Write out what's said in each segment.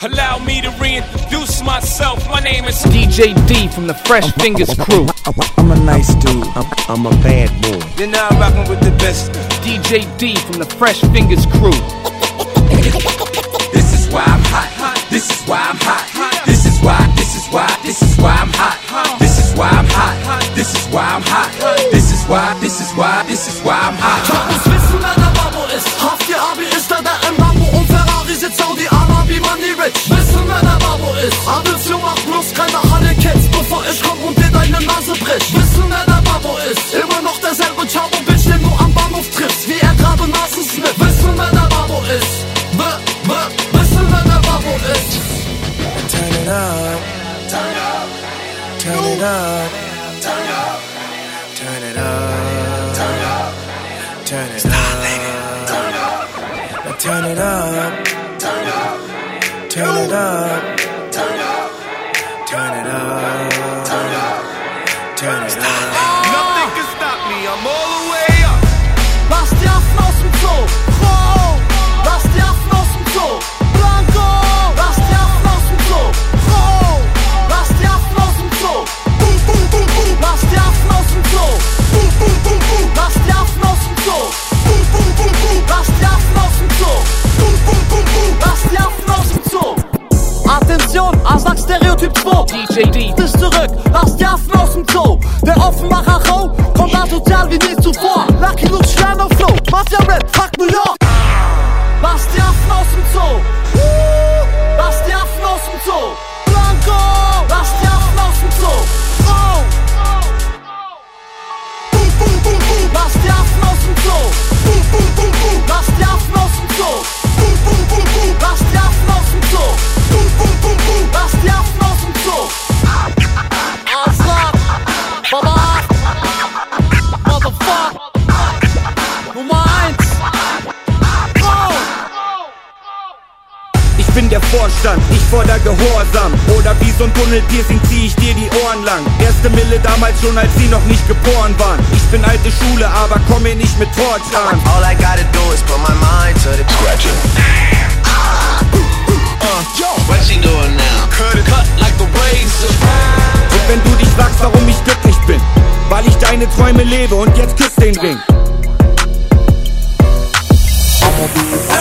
Allow me to reintroduce myself. My name is DJ D from the Fresh Fingers crew. I'm a nice dude. I'm, I'm a bad boy. You're now rocking with the best. DJ D from the Fresh Fingers crew. This is why I'm hot. This is why I'm hot. This is why. This is why. This is why I'm hot. This is why I'm hot. This is why I'm hot. This is why. This is why. This is why I'm hot. Bricht. Wissen, wer der Babo ist. Immer noch derselbe Chavo Bitch, den du am Bahnhof triffst, wie er gerade Nasen snifft. Wissen, wer der Babo ist. W, w, wissen, wer der Babo ist. Turn it up. Turn it up. Turn it up. Turn it up. Turn it up. Turn it up. Turn it up. Turn it up. Turn it up. Stereotyp 2. DJ D. Ist zurück, lass die Affen aus dem Zoo. Der Offenbacher Show kommt asozial wie nie zuvor. Lucky Luke Stern auf Flow, Mafia Rap, fuck New York. Lass die Affen aus dem Zoo. Lass die Affen aus dem Zoo. Blanco, lass die Affen aus dem Zoo. Oh. Boom, boom, boom, boom. Lass die Affen aus dem Zoo. Boom, boom, boom, boom. Lass die Affen aus dem Zoo. Boom, boom, boom, boom. Lass die Affen aus dem Zoo. Boom, boom, boom, boom. Lass die Affen Vorstand, ich forder Gehorsam. Oder wie so ein Tunnelpiercing zieh ich dir die Ohren lang. Erste Mille damals schon, als sie noch nicht geboren waren. Ich bin alte Schule, aber komm mir nicht mit Torch an. All I gotta do is put my mind to the scratching. What she doing now? Cut, cut like a razor. Und wenn du dich fragst, warum ich glücklich bin, weil ich deine Träume lebe und jetzt küss den Ring.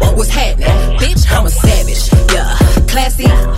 Bitch, what's happening? Bitch, I'm a savage. Yeah. Classy,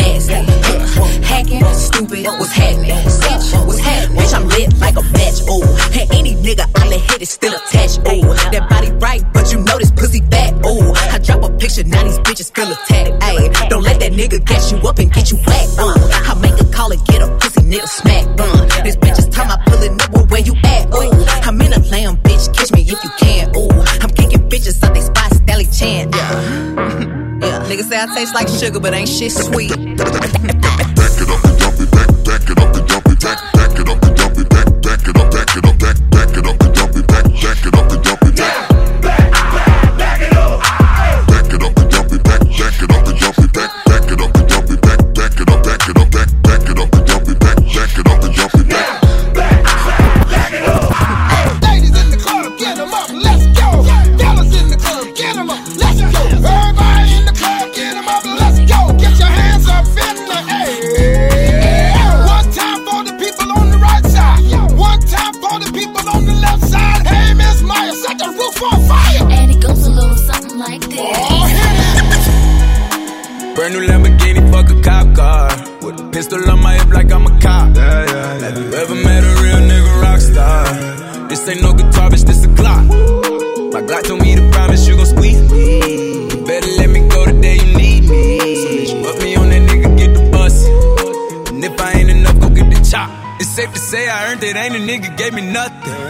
nasty. Hacking, stupid, what's happening? Bitch, what's happening? Bitch, I'm lit like a match, ooh. And any nigga I let hit is still attached, ooh. That body right, but you know this pussy fat, ooh. I drop a picture, now these bitches feel attacked, ayy. Don't let that nigga gas you up and get you whacked, uh. I make a call and get a pussy nigga smack, uh. This bitch is time I pull it up, well, where you at, ooh. I'm in a lamb, bitch, catch me if you can, ooh. I'm kicking bitches out they spot, Stanley Chan, yeah. Niggas say I taste like sugar, but ain't shit sweet. pistol on my hip like I'm a cop. Yeah, yeah, yeah. Have you ever met a real nigga rock star? This ain't no guitar, bitch, this a clock. My Glock told me to promise you gon' squeeze me. You better let me go the day you need me. So put me on that nigga, get the bus. And if I ain't enough, go get the chop. It's safe to say I earned it, ain't a nigga gave me nothing.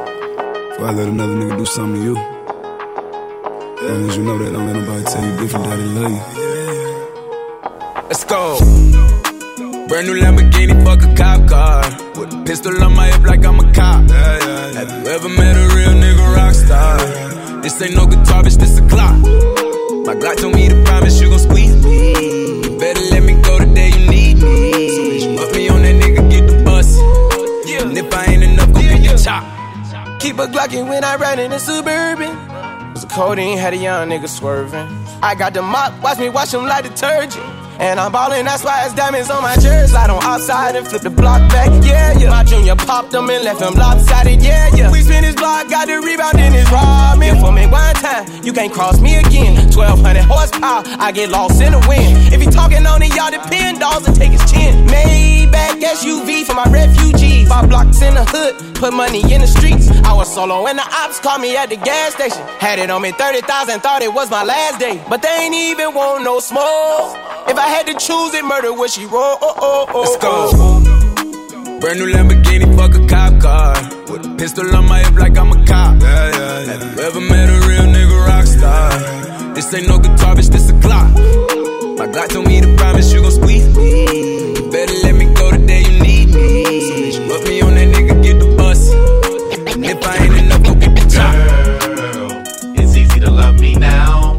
I let another nigga do something to you. As long as you know that, don't let nobody tell you different that they love you. Let's go. Brand new Lamborghini, fuck a cop car. With a pistol on my hip like I'm a cop. Have you ever met a real nigga rock star? This ain't no guitar, bitch, this a clock. My Glock told me to promise you gon' squeeze me. You better let me go the day you need me. So bitch, me on that nigga, get the bus. And if I ain't enough, go get the chop. Keep a Glockin' when I ride in a Suburban. Cause the codeine had a young nigga swerving. I got the mop, watch me wash him like detergent. And I'm ballin', that's why it's diamonds on my jersey. Slide on outside and flip the block back, yeah, yeah. My junior popped them and left him lopsided, yeah, yeah. We spin his block, got the rebound in his ramen. For me one time, you can't cross me again. 1200 horsepower, I get lost in the wind. If he talking on it, y'all depend, dolls and take his chin. Maybach SUV for my refugees. Five blocks in the hood, put money in the streets. I was solo and the ops called me at the gas station. Had it on me 30,000, thought it was my last day. But they ain't even want no smoke. If I had to choose it, murder would she roll? Oh, oh, oh, Let's go. Oh, oh. Brand new Lamborghini, fuck a cop car. With a pistol on my hip like I'm a cop. Yeah, yeah, yeah. Have you ever met a real nigga rock star? This ain't no guitar, bitch, this a clock. My Glock told me to promise you gon' squeeze me. You better let me go the day you need me. So bitch, put me on that nigga, get the bus. And if I ain't enough, go get the top. Girl, it's easy to love me now.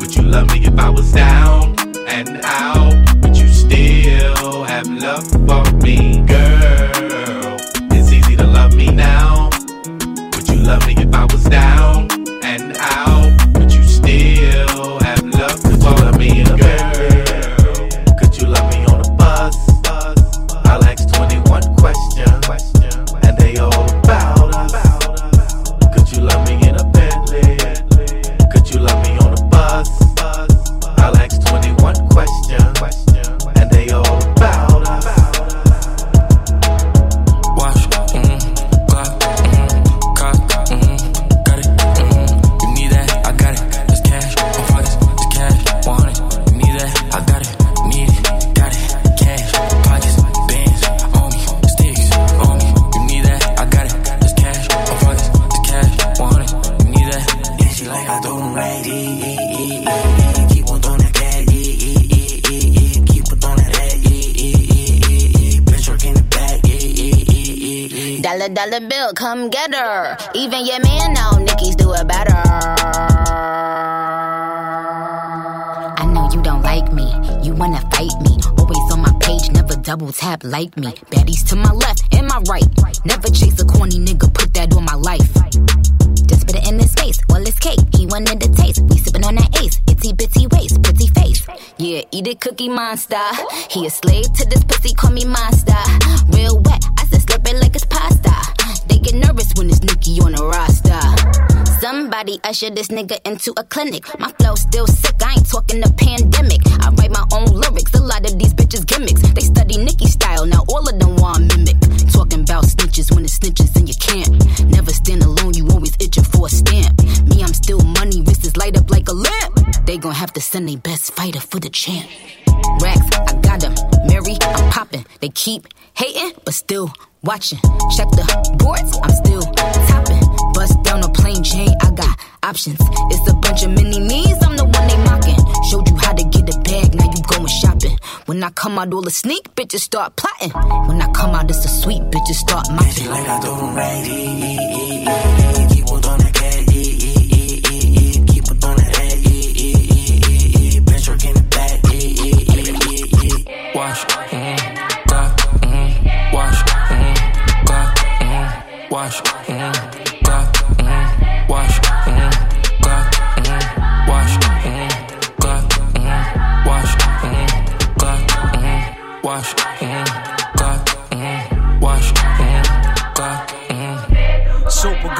Would you love me if I was down and out? but you still have love for me, girl? It's easy to love me now. Would you love me if I was down double tap like me. Baddies to my left and my right. Never chase a corny nigga, put that on my life. Just put it in his face, all his cake. He wanted the taste. We sippin' on that ace. Itty bitty waist, pretty face. Yeah, eat it, cookie monster. He a slave to this pussy, call me monster. Real wet, I said slurp it like it's pasta. They get nervous when it's Nicki on the roster. Somebody usher this nigga into a clinic. My flow still sick, I ain't talking the pandemic. Watching. Check the boards, I'm still topping. Bust down a plain chain, I got options. It's a bunch of mini me's, I'm the one they mocking. Showed you how to get a bag, now you going shopping. When I come out, all the sneak bitches start plotting. When I come out, it's a sweet bitches start mopping. like I do them right, acho.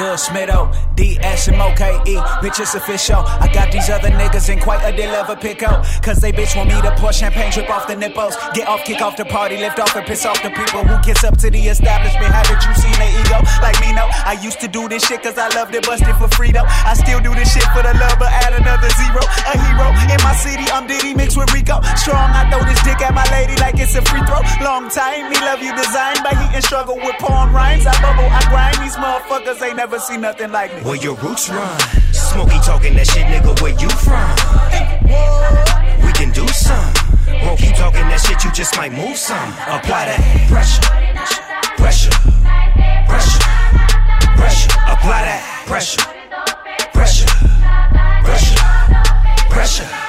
Good, Smitto, D-S-M-O-K-E, bitch, it's official. I got these other niggas in quite a deal of a pickle. Cause they bitch want me to pour champagne, drip off the nipples. Get off, kick off the party, lift off and piss off the people who gets up to the establishment. Haven't you seen their ego? Like me, no. I used to do this shit cause I loved it, busted for freedom. I still do this shit for the love, but add another zero. A hero in my city, I'm Diddy mixed with Rico. Strong, I throw this dick at my lady like it's a free throw. Long time, me love you designed by heat and struggle with porn rhymes. I bubble, I grind, these motherfuckers ain't never seen nothing like me. Where your roots run. Smokey talking that shit, nigga, where you from? We can do some. Won't keep talking that shit, you just might move some. Apply that pressure, pressure, pressure, pressure. Apply that pressure, pressure, pressure, pressure. Wrong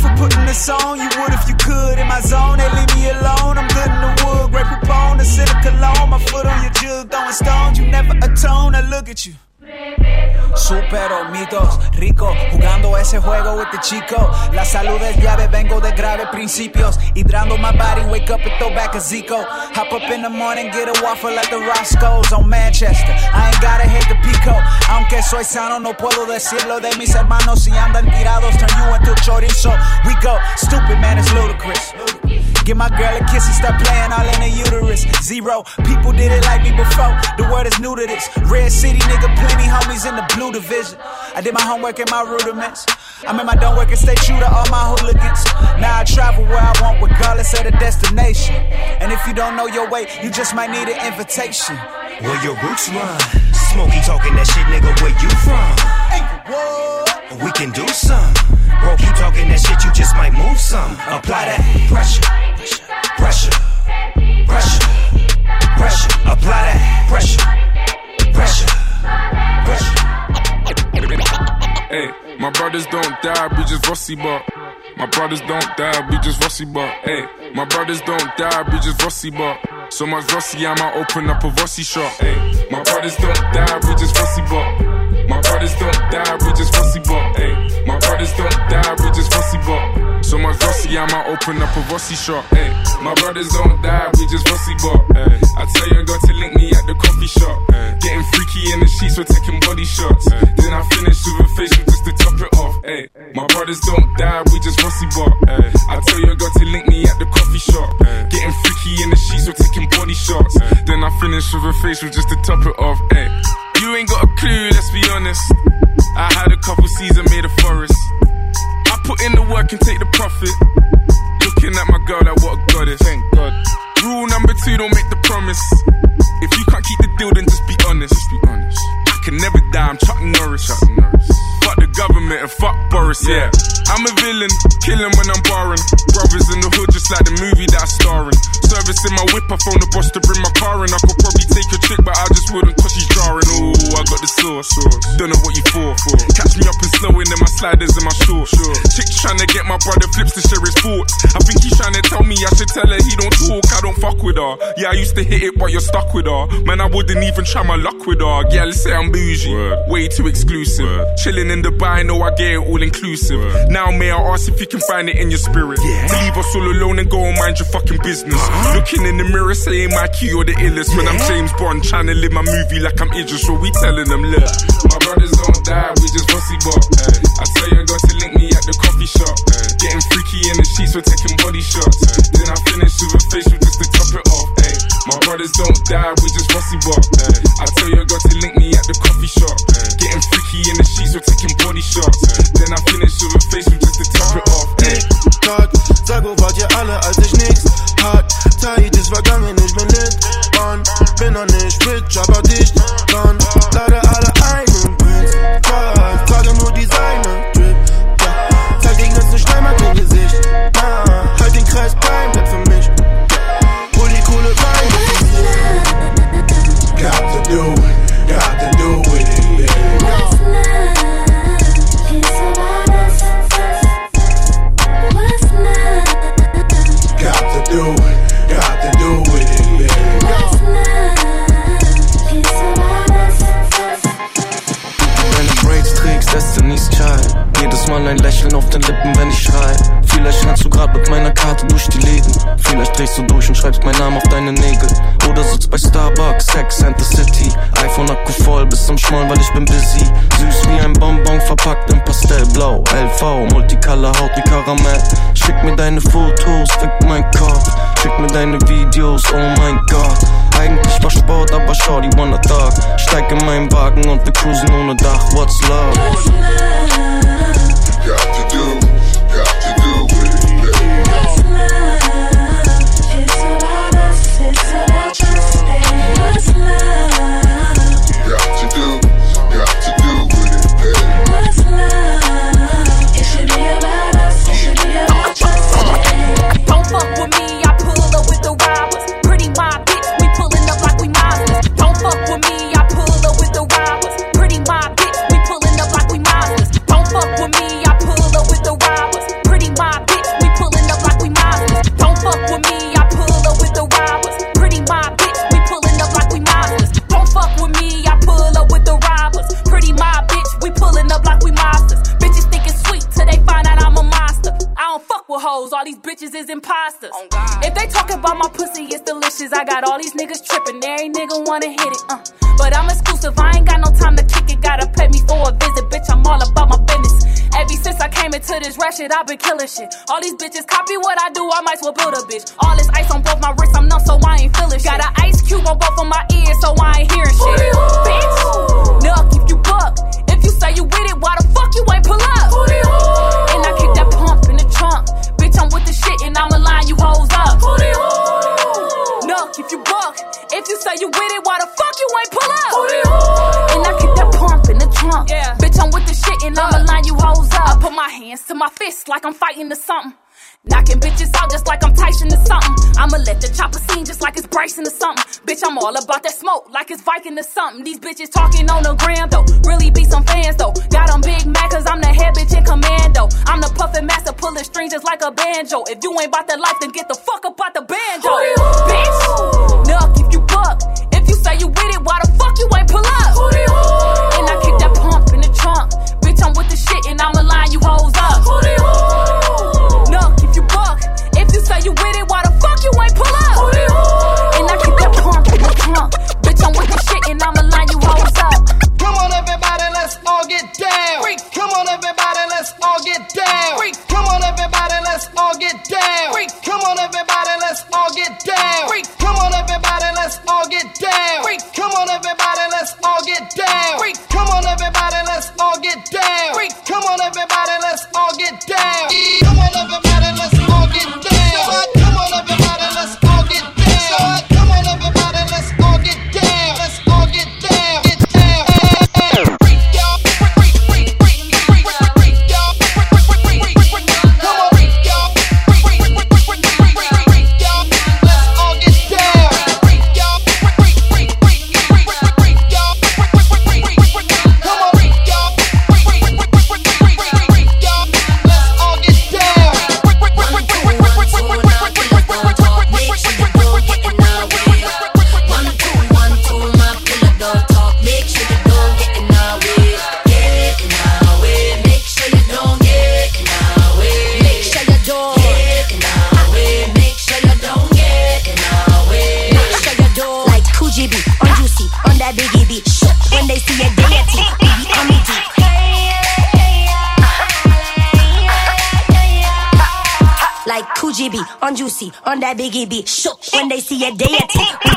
for putting this on? You would if you could. In my zone, they leave me alone. I'm good in the wood, great propone, a city cologne. My foot on your jug, throwing stones. You never atone. I look at you. Supero, mitos, rico, jugando ese juego with the chico. La salud es llave, vengo de graves principios. Hydrando my body, wake up and throw back a Zico. Hop up in the morning, get a waffle like the Roscoe's on Manchester. I ain't gotta hit the pico. Aunque soy sano, no puedo decirlo de mis hermanos. Si andan tirados, turn you into chorizo. We go, stupid man, it's ludicrous. Give my girl a kiss and start playing all in the uterus. Zero people did it like me before. The word is new to this. Red City nigga, plenty homies in the blue division. I did my homework and my rudiments. I'm in my don't work and stay true to all my hooligans. Now I travel where I want, regardless of the destination. And if you don't know your way, you just might need an invitation. Where your roots run. Smokey talking that shit, nigga, where you from? We can do some. Bro, keep talking that shit, you just might move some. Apply that pressure, pressure, pressure, pressure. Apply that pressure, pressure, pressure. Hey, my brothers don't die, we just rusty. My brothers don't die, we just rusty. Hey, my brothers don't die, we just rusty. So much rusty, I might open up a rusty shop. Hey, my brothers don't die, we just rusty but. My brothers don't die, we just rusty but. Hey, my brothers don't die, we just rusty but. So much rusty, I might open up a rusty shop. Hey, my brothers don't die, we just rusty but. Hey, I tell you, I got to link me at the coffee shop. Getting freaky in the sheets, we're taking body shots. Then I finish with a facial just to top it off. Hey, my brothers don't die, we just rusty but. Hey, I tell you, I got to link me at the coffee shop. Getting freaky in the sheets, we're taking body shots. Then I finish with a facial just to top it off. Hey, you ain't got a clue, let's be honest. I had a couple seasons made a forest. I put in the work and take the profit. Looking at my girl like what a goddess. Thank God. Rule number two, don't make the promise. Government and fuck Boris, yeah. I'm a villain, killing when I'm barring. Brothers in the hood, just like the movie that I'm starring. Service in my whip, I phone the boss to bring my car in. I could probably take a chick, but I just wouldn't cause she's jarring. Ooh, I got the sauce. Don't know what you for. Catch me up and slowing in my sliders and my shorts. Chick's trying to get my brother flips to share his thoughts. I think he's trying to tell me I should tell her he don't talk, I don't fuck with her. Yeah, I used to hit it, but you're stuck with her. Man, I wouldn't even try my luck with her. Yeah, let's say I'm bougie. Way too exclusive. Chilling in Dubai, know I get it all inclusive. Now, may I ask if you can find it in your spirit? To leave us all alone and go and mind your fucking business. Uh-huh. Looking in the mirror, saying my key or the illest. When I'm James Bond, trying to live my movie like I'm Idris, so we telling them, look, my brothers don't die, we just rusty bop. I tell you, I got to link me at the coffee shop. Getting freaky in the sheets, we're taking body shots. Then I finish with a facial just to top it off. Ay. My brothers don't die, we just rusty bop. I tell you, I got to link me at the coffee shop. Getting freaky in the sheets, we're taking body shots. Then I finish with a facial just to top it off. Ay. Tag, sag, wo wart ihr alle, als ich nix hat? Zeit ist vergangen, ich bin lit on. Bin noch nicht rich, aber dicht dran. Ein Lächeln auf den Lippen, wenn ich schrei. Vielleicht rennst du grad mit meiner Karte durch die Läden. Vielleicht drehst du durch und schreibst meinen Namen auf deine Nägel. Oder sitzt bei Starbucks, Sex and the City. iPhone Akku voll bis zum Schmollen, weil ich bin busy. Süß wie ein Bonbon, verpackt in Pastellblau. LV, Multicolor, Haut wie Karamell. Schick mir deine Fotos, fick mein Kopf. Schick mir deine Videos, oh mein Gott. Eigentlich war Sport, aber schau die Wonder Dog. Steig in meinen Wagen und wir cruisen ohne Dach. What's love? Got to do, wanna hit it. Uh. But I'm exclusive, I ain't got no time to kick it. Gotta pay me for a visit, bitch. I'm all about my business. Ever since I came into this rap shit, I've been killing shit. All these bitches copy what I do, I might as well build a bitch. All this ice on both my wrists, I'm numb, so I ain't feeling shit. Got an ice cube on both of my ears, so I ain't hearing shit. Bitch, nuck if you buck. If you say you with it, why the fuck you ain't pull up? And You say you with it, why the fuck you ain't pull up? And I kick that pump in the trunk. Yeah. Bitch, I'm with the shit and I'ma line you hoes up. I put my hands to my fists like I'm fighting to something. Knocking bitches out just like I'm Tyson or something. I'ma let the chopper sing just like it's Bryson or something. Bitch, I'm all about that smoke like it's Viking or something. These bitches talking on the gram though. Really be some fans though. Got on Big Mac cause I'm the head bitch in commando. I'm the puffin' master pulling strings just like a banjo. If you ain't about that life, then get the fuck up out the banjo. Bitch, up on juicy, on that biggie beat. When they see a day deity,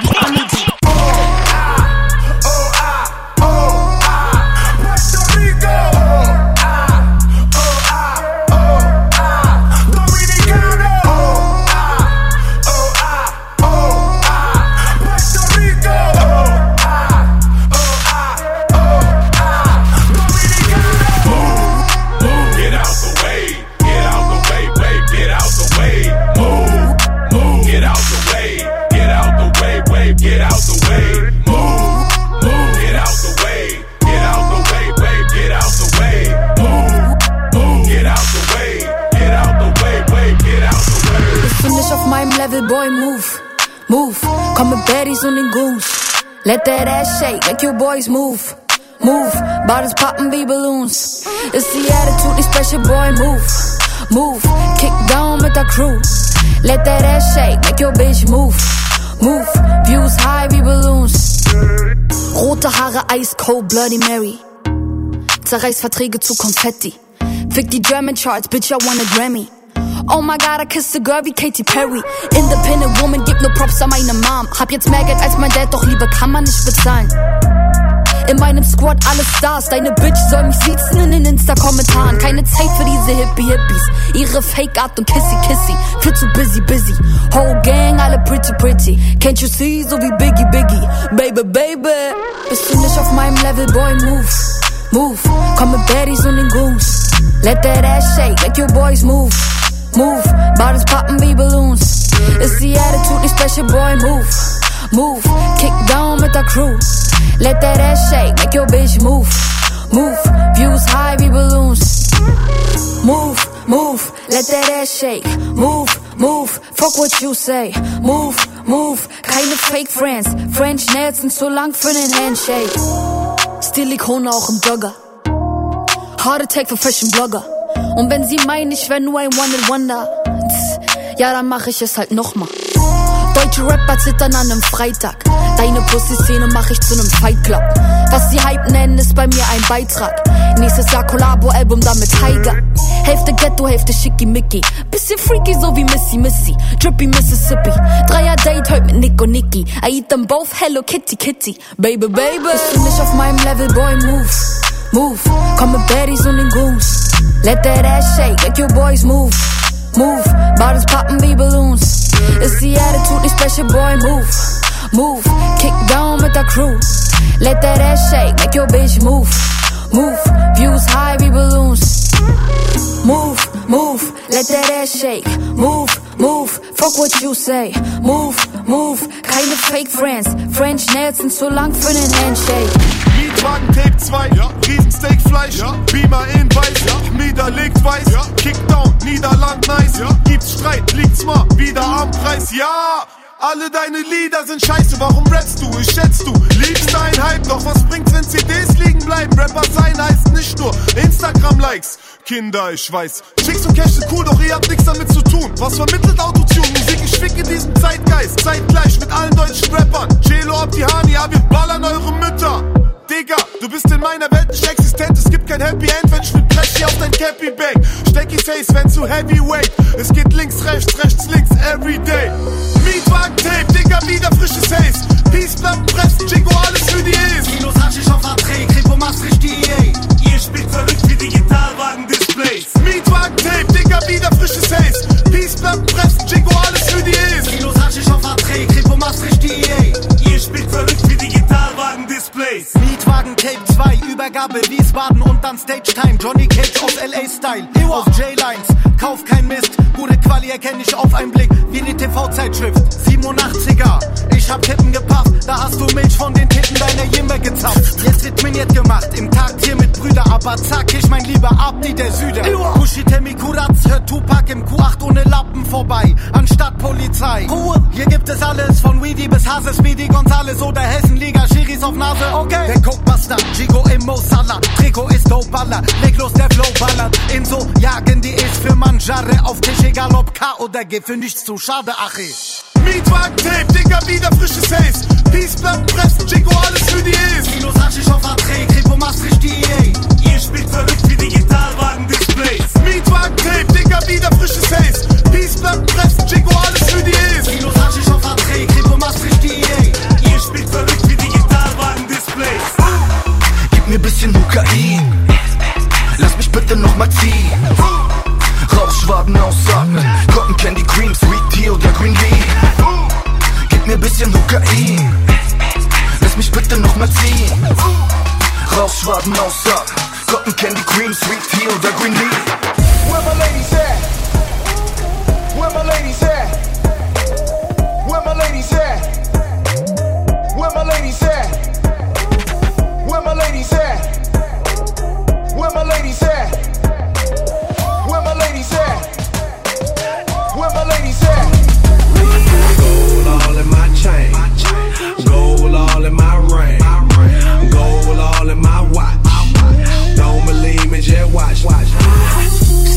Let that ass shake, make your boys move, move. Bottles poppin' wie Balloons. It's the attitude, nicht special, boy, move, move. Kick down with the Crew. Let that ass shake, make your bitch move. Move, views high wie Balloons. Rote Haare, ice cold, Bloody Mary. Zerreiß Verträge zu Konfetti. Fick die German Charts, bitch, I want a Grammy. Oh my god, I kissed a girl wie Katy Perry. Independent Woman, gib nur Props an meine Mom. Hab jetzt mehr Geld als mein Dad, doch Liebe kann man nicht bezahlen. In meinem Squad alle Stars, deine Bitch soll mich sitzen in den Insta-Kommentaren. Keine Zeit für diese Hippie-Hippies. Ihre Fake-Art und Kissy-Kissy. Viel zu busy, busy. Whole Gang, alle pretty, pretty. Can't you see, so wie Biggie, Biggie. Baby, baby. Bist du nicht auf meinem Level, boy, move. Move. Komm mit Baddies und den Goons. Let that ass shake, make your boys move. Move. Bottles poppin' wie Balloons. It's the Attitude nicht special, boy, move. Move. Kick down with der Crew. Let that ass shake, make your bitch move. Move. Views high wie Balloons. Move, move, let that ass shake. Move, move, fuck what you say. Move, move, keine Fake Friends. French Nails sind zu lang für den Handshake. Stilikone auch im Jogger. Heart Attack für Fashion Blogger. Und wenn sie meinen, ich wär nur ein One-and-Wonder, tss, ja, dann mach ich es halt nochmal. Deutsche Rapper zittern an einem Freitag. Deine Pussy-Szene mach ich zu nem Fight Club. Was sie Hype nennen, ist bei mir ein Beitrag. Nächstes Jahr Collabo-Album dann mit Tiger. Hälfte Ghetto, Hälfte Schickimicki. Bisschen freaky, so wie Missy Missy. Drippy Mississippi. Dreier Date heute mit Nick und Nicky. I eat them both, hello Kitty Kitty. Baby, baby. Bist du nicht auf meinem Level, boy, move. Move. Call mit Baddies on the Goons. Let that ass shake, make your boys move. Move. Bottles poppin' wie Balloons. It's the Attitude nicht special, boy, move. Move. Kick down with der Crew. Let that ass shake, make your bitch move. Move. Views high wie Balloons. Move, move, let that ass shake. Move, move, fuck what you say. Move, move, keine Fake Friends. French Nails sind zu lang für den Handshake. Mietwagen Tape 2, ja. Riesensteakfleisch, ja. Beamer in weiß, ja. Mieder legt weiß, ja. Kickdown, Niederland nice, ja. Gibt's Streit, liegt's mal wieder am Preis, ja. Alle deine Lieder sind scheiße, warum rappst du? Ich schätz du, liebst dein Hype, doch was bringt's, wenn CDs liegen bleiben? Rapper sein heißt nicht nur Instagram-Likes. Kinder, ich weiß, Chicks und Cash sind cool, doch ihr habt nichts damit zu tun. Was vermittelt Autotune? Musik, ich fick in diesem Zeitgeist. Zeitgleich mit allen deutschen Rappern. Cello, Abdihani, ja, wir ballern eure Mütter. Digga, du bist in meiner Welt nicht existent. Es gibt kein Happy End, wenn ich mit Blech auf dein Cappy bang. Stecky Face, wenn zu Heavyweight. Es geht links, rechts, rechts, links, everyday. Mietwagen Tape, Digga, wieder frisches Haze. Peace, Platten, Pressen, Jingo, alles Dann Stage Time. Johnny Cage aus LA Style. Auf J-Lines, kauf kein Mist. Gute Quali erkenne ich auf einen Blick, wie die TV-Zeitschrift. 87er, ich hab Tippen gepasst. Da hast du Milch von den Titten deiner Jimmer gezapft. Jetzt wird miniert gemacht, im Takt hier mit Brüder. Aber zack, ich mein lieber Abdi der Süder. Kushi Temi Kuratz, hört Tupac im Q8 ohne Lappen vorbei. Anstatt Polizei. Ruhe, hier gibt es alles, von Weedy bis Hase, Speedy Gonzales oder Hessenliga, Schiris auf Nase. Okay. Der Cokebuster, Gigo im Mo Salah. Trikot ist Dope-Baller, leg los, der Flow ballert. Inso jagen die ist für Manjare auf Tisch, egal ob K oder G, für nichts zu schade, Achi. Mietwagen Tape, Digga, wieder frisches Haze. Peace, Platten, Pressen, Jingo, alles für die E's. Kilos Haschisch auf Verträge, Kripo Maastricht, die EA. Ihr spielt verrückt wie Digitalwagen-Displays. Mietwagen Tape, Digga, wieder frisches Haze. Peace, Platten, Pressen, Jingo, alles für die E's. Kilos Haschisch auf Verträge, Kripo Maastricht, die EA. Ihr spielt verrückt wie Digitalwagen-Displays. Gib mir bisschen Kokain. Lass mich bitte noch mal ziehen. Rauchschwaden ausatmen. Bisschen. Lass mich bitte noch mal ziehen. Cotton Candy Cream, Sweet Tea oder Green Tea. Where my ladies at? Where my ladies at? Where my ladies at? Where my ladies at? Where my ladies at? Where my ladies at? Chain. Gold all in my ring. Gold all in my watch. Don't believe me, just watch.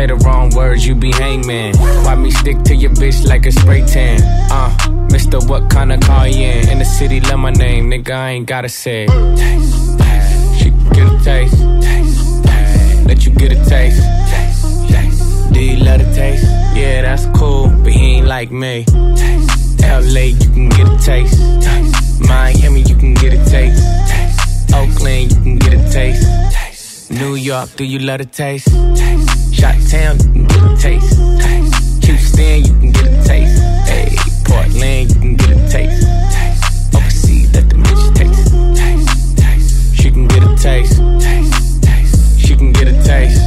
Say the wrong words, you be hangman. Why me stick to your bitch like a spray tan? Uh, Mister, what kind of car you in? In the city, love my name, nigga, I ain't gotta say. Taste, taste. She get a taste. taste, taste. Let you get a taste. taste, taste. Do you love the taste? Yeah, that's cool, but he ain't like me. Taste, LA, you can get a taste. taste. Miami, you can get a taste. taste. Oakland, you can get a taste. taste. New York, do you love the taste? taste. Shot Town, you can get a taste. Houston, you can get a taste. Hey, Portland, you can get a taste. Overseas, let the bitch taste. She can get a taste. She can get a taste.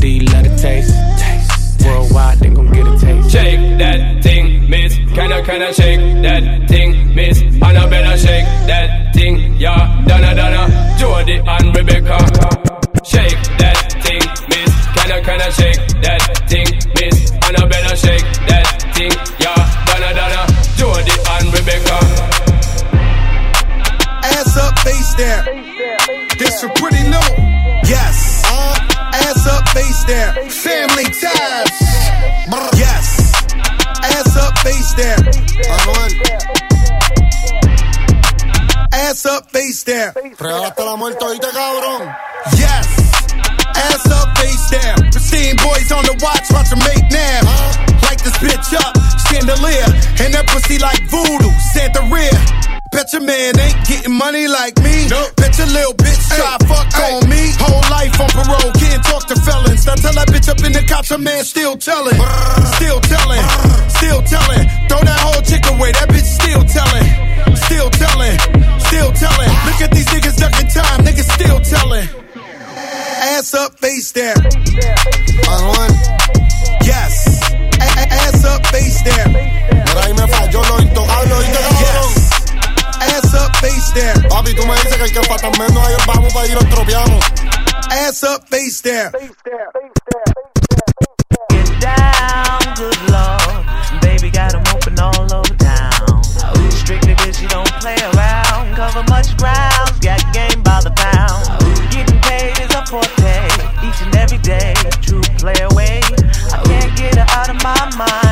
Do you love the taste? taste. Worldwide, they gon' get a taste. Shake that thing, miss. Can I, can I shake that thing, miss? Annabella, shake that thing, yeah. Donna, Donna, Jody and Rebecca. Shake that thing, miss. Can I, can I shake that thing, miss? Annabella, shake that thing, yeah. Donna, Donna, Jody and Rebecca. Ass up, face down. Ass up, face down. Regalaste la muerte, oíste, cabrón. Yes. Ass up, face down. Pristine boys on the watch, watch them make now. Light this bitch up, chandelier. And that pussy like voodoo, Santería. Bet your man ain't getting money like me. Nope. Bet your little bitch try fuck on me. Whole life on parole, can't talk to felons. Now tell that bitch up in the cops, her man still telling. Still telling, still telling. Throw that whole chick away, that bitch still telling. Still telling, still telling. Look at these niggas ducking time, niggas still telling. Ass up, face down. Manuel. Yes. A- a- ass up, face down. Mira, ahí me falló lo intocable, oíste, cabrón. Ass up, face down. Papi, tú me dices que el que falta menos ahí vamos para ir lo tropiamos. Ass up, face down. Get down, good lord. Every day. True play away. I can't get her out of my mind.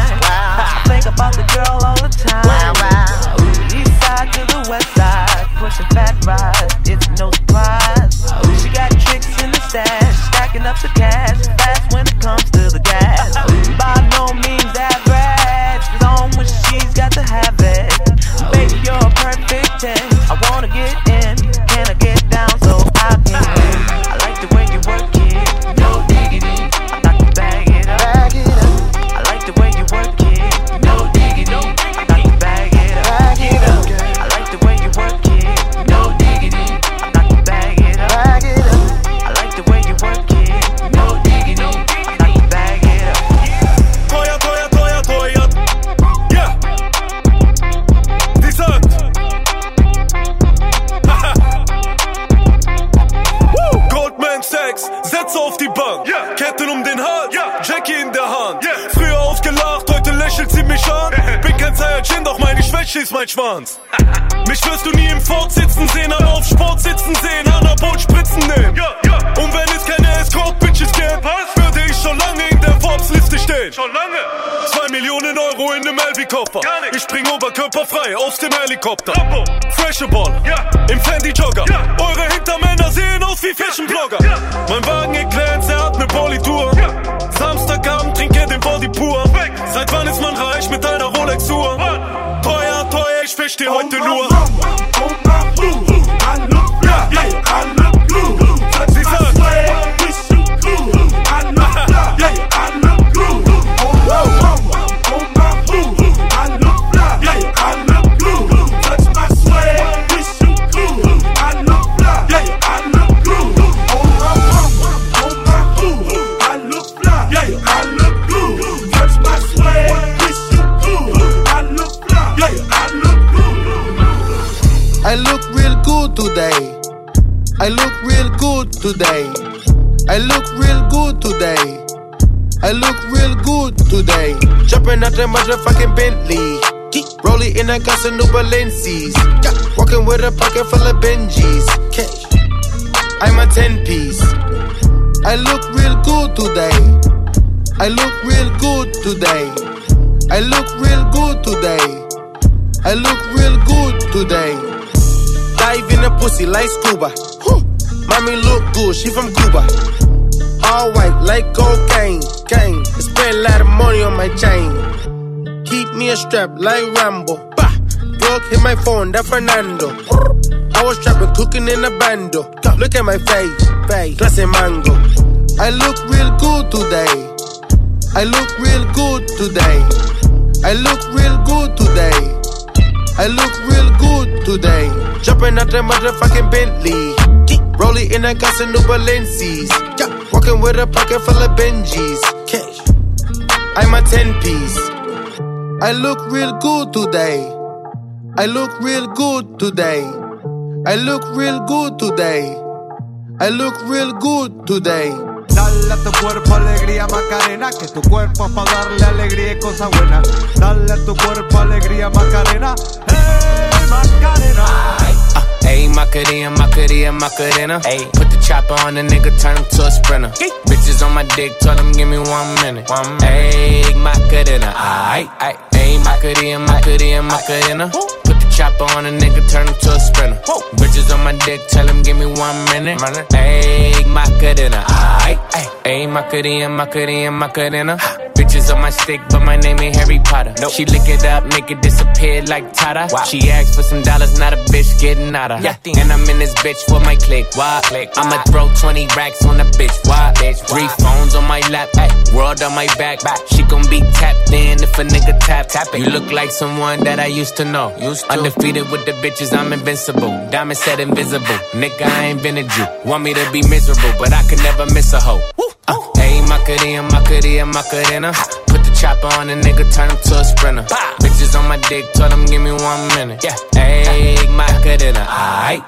Helikopter. Rolling in a got some new Balenci's. Walking with a pocket full of Benjis. I'm a 10 piece. I look real good today. I look real good today. I look real good today. I look real good today. Dive in the pussy like scuba. Mommy look good, she from Cuba. All white like cocaine. Gang, spend a lot of money on my chain. Keep me a strap like Rambo. Hit my phone, that Fernando. I was trapping, cooking in a bando. Look at my face, face, clase mango. I look real good today. I look real good today. I look real good today. I look real good today. Jumping out the motherfucking Bentley. Rolling in a some new Balenci's. Walking with a pocket full of Benjis. I'm a 10 piece. I look real good today. I look real good today. I look real good today. I look real good today. Dale a tu cuerpo alegría Macarena, que tu cuerpo es para darle alegría y cosas buenas. Dale a tu cuerpo alegría Macarena, hey Macarena. Ah, Ayy, Macarena, Macarena, Macarena. Ayy, put the chopper on the nigga, turn him to a sprinter. Bitches on my dick, tell him give me one minute. One Ayy, Macarena, aight, aight. Ayy, Macarena, Macarena, Macarena. Put the chopper on a nigga, turn him to a sprinter. Bitches on my dick, tell him give me one minute. Ayy, Macarena, aight. Ayy, Macarena, Macarena, Macarena. On my stick, but my name ain't Harry Potter. She lick it up, make it disappear like Tata. She asked for some dollars, not a bitch getting out of. And I'm in this bitch for my click. Why? click I'ma throw 20 racks on a bitch. Why? bitch Three phones on my lap, ay, world on my back. She gon' be tapped in if a nigga tap. tap it. You look like someone that I used to know. Undefeated with the bitches, I'm invincible. Diamond said invisible. Nigga, I ain't been a Jew. Want me to be miserable, but I could never miss a hoe. Uh, Ayy, Macarena, Macarena, Macarena. Put the chopper on a nigga, turn him to a sprinter. Bitches on my dick, told him give me one minute. Yeah, Ay, my cadena. Aye.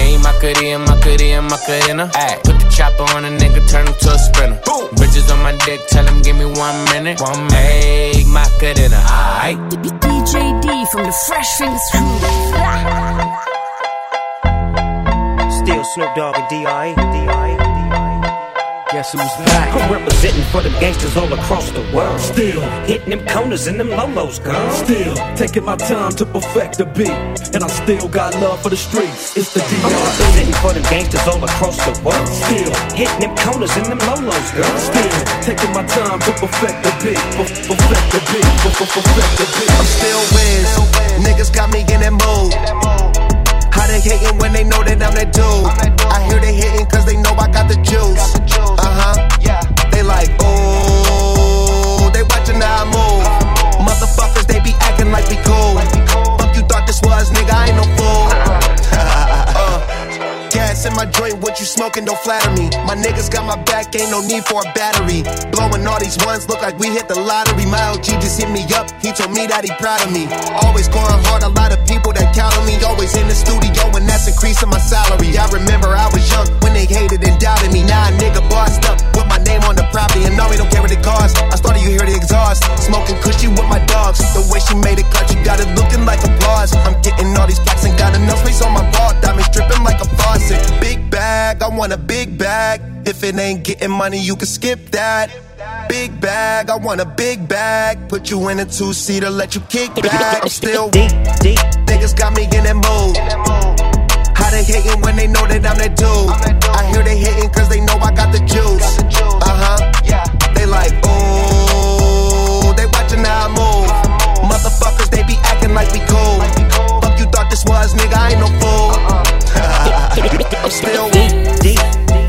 ayy, Macarena, aight. Ayy, Macarena, Macarena, Macarena. Ayy, put the chopper on a nigga, turn him to a sprinter. Bitches on my dick, tell him give me one minute. One minute. Ayy, Macarena, aight. DJ D from the Fresh Fingers crew. Still Snoop Dogg and D.I. D.I. Guess who's back? I'm representing for the gangsters all across the world. Still hitting them corners and them lolos, girl. Still taking my time to perfect the beat, and I still got love for the streets. It's the I'm representing for the gangsters all across the world. Still hitting them corners and them lolos, girl. Still taking my time to perfect the beat, perfect the beat, per- per- perfect the beat. I'm still Wiz. Niggas got me in that mood. They hating when they know that I'm that dude? I hear they hating cause they know I got the juice. Uh huh. They like, ooh, they watching how I move. Motherfuckers, they be acting like we cool. Fuck you thought this was, nigga, I ain't no fool. uh, gas in my joint, what you smoking, don't flatter me. My niggas got my back, ain't no need for a battery. Blowing all these ones, look like we hit the lottery. My OG just hit me up, he told me that he proud of me. Always going hard, a lot of people that count on me. Always in the studio, and that's increasing my salary. I remember I was young when they hated and doubted me. Now a nigga bossed up with my name on the property, and now we don't care what it costs. I started, you hear the exhaust. Smoking cushy with my dogs. The way she made it cut, you got it looking like applause. I'm getting all these plaques and got enough space on my ball. Diamonds dripping like a faucet. Big bag, I want a big bag. If it ain't getting money, you can skip that. Big bag, I want a big bag. Put you in a two seater, let you kick back. I'm still deep, deep. Niggas got me in that mood. How they hating when they know that I'm that dude? I hear they hating cause they know I got the juice. Uh huh. They like, ooh, they watching how I move. Motherfuckers, they be acting like we cool. Fuck you thought this was, nigga, I ain't no fool. I'm still deep. Tell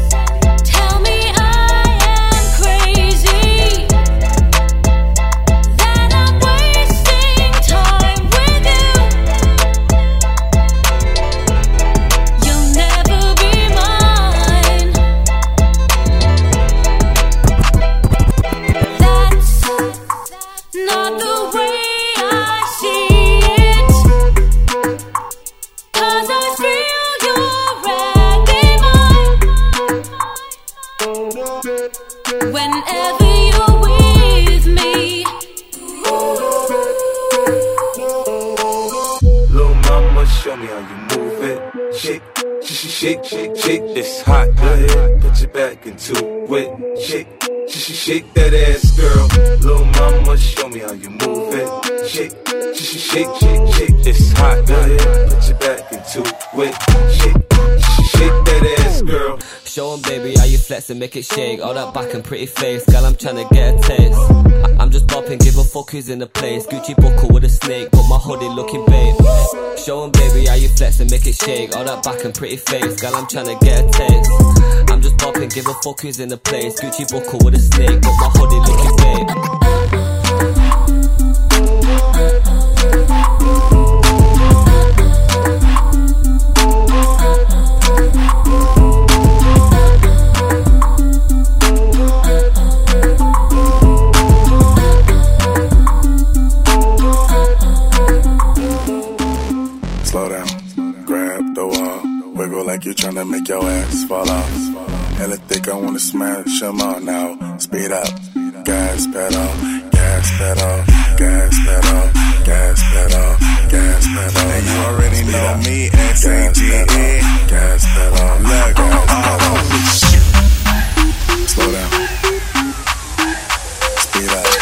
me how you move it. Shake, shake, shake, shake, shake. It's hot, go ahead, put your back into it. Shake, shake, shake that ass, girl. Little mama, show me how you move it. Shake, shake, shake, shake, shake. It's hot, go ahead, put your back into it. Shake, shake, shake that ass. Show 'em, baby, how you flex and make it shake. All that back and pretty face, girl, I'm tryna get a taste. I- I'm just bopping, give a fuck who's in the place. Gucci buckle with a snake, but my hoodie looking babe. Show 'em, baby, how you flex and make it shake. All that back and pretty face, girl, I'm tryna get a taste. I'm just bopping, give a fuck who's in the place. Gucci buckle with a snake, but my hoodie looking babe. You're tryna make your ass fall off. Hella thick, I wanna smash 'em all now. Speed up, gas pedal, gas pedal, gas pedal, gas pedal, gas pedal. And you already know me, S-A-G-E. Gas pedal, look, gas pedal. Slow down, speed up.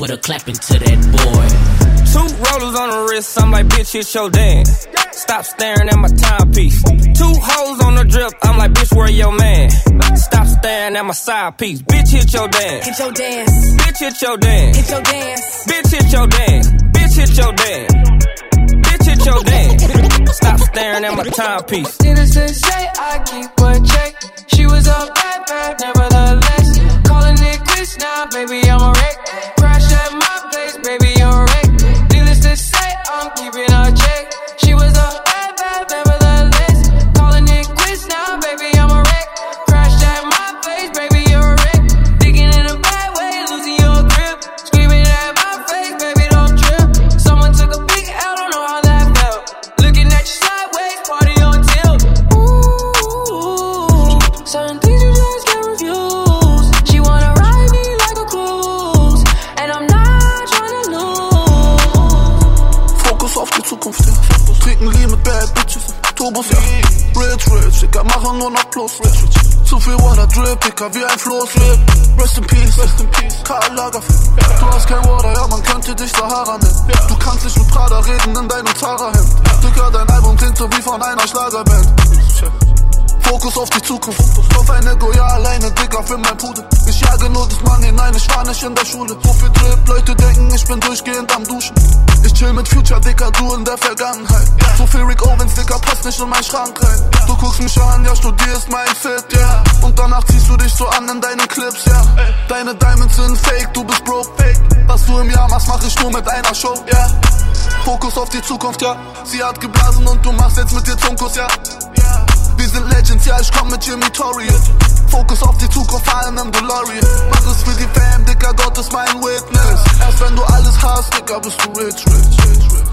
Put a clap into that boy. Two rollers on the wrist, I'm like, bitch, hit your dance. Stop staring at my timepiece. Two hoes on the drip, I'm like, bitch, where your man? Stop staring at my side piece. Bitch, hit your dance. Hit your dance. Bitch, hit your dance. Hit your dance. Bitch, hit your dance. Bitch, hit your dance. Bitch, hit your dance. Stop staring at my timepiece. Needless to say, I keep a check. She was a bad, bad, nevertheless. Calling it quits now, baby, I'm a wreck. Rich. Zu viel Water Drip, Dicker, wie ein Floß, rip. Rest in Peace, rest in Peace. Karl Lagerfeld. Du hast kein Water, ja, man könnte dich Sahara nennen. Du kannst nicht mit Prada reden in deinem Zara-Hemd. Digga, dein Album klingt so wie von einer Schlagerband. Fokus auf die Zukunft. Auf ein Ego, ja alleine, Digga, für mein Pudel. Ich jage nur das Money, nein, ich war nicht in der Schule. So viel Drip, Leute denken, ich bin durchgehend am Duschen. Ich chill mit Future, Dicker, du in der Vergangenheit. So viel Rick Owens, Dicker, passt nicht in mein Schrank rein. Du guckst mich an, ja, studierst mein Fit, ja. Yeah. Und danach ziehst du dich so an in deinen Clips, ja. Yeah. Deine Diamonds sind fake, du bist broke, fake. Was du im Jahr machst, mach ich nur mit einer Show, ja. Yeah. Fokus auf die Zukunft, ja. Sie hat geblasen und du machst jetzt mit dir Zunkus, ja. Wir sind Legends, ja, ich komm mit Jimmy Tory. Fokus auf die Zukunft, fahren im DeLorean. Mach es für die Fam, Dicker, Gott ist mein Witness. Erst wenn du alles hast, Dicker, bist du rich, rich, rich, rich.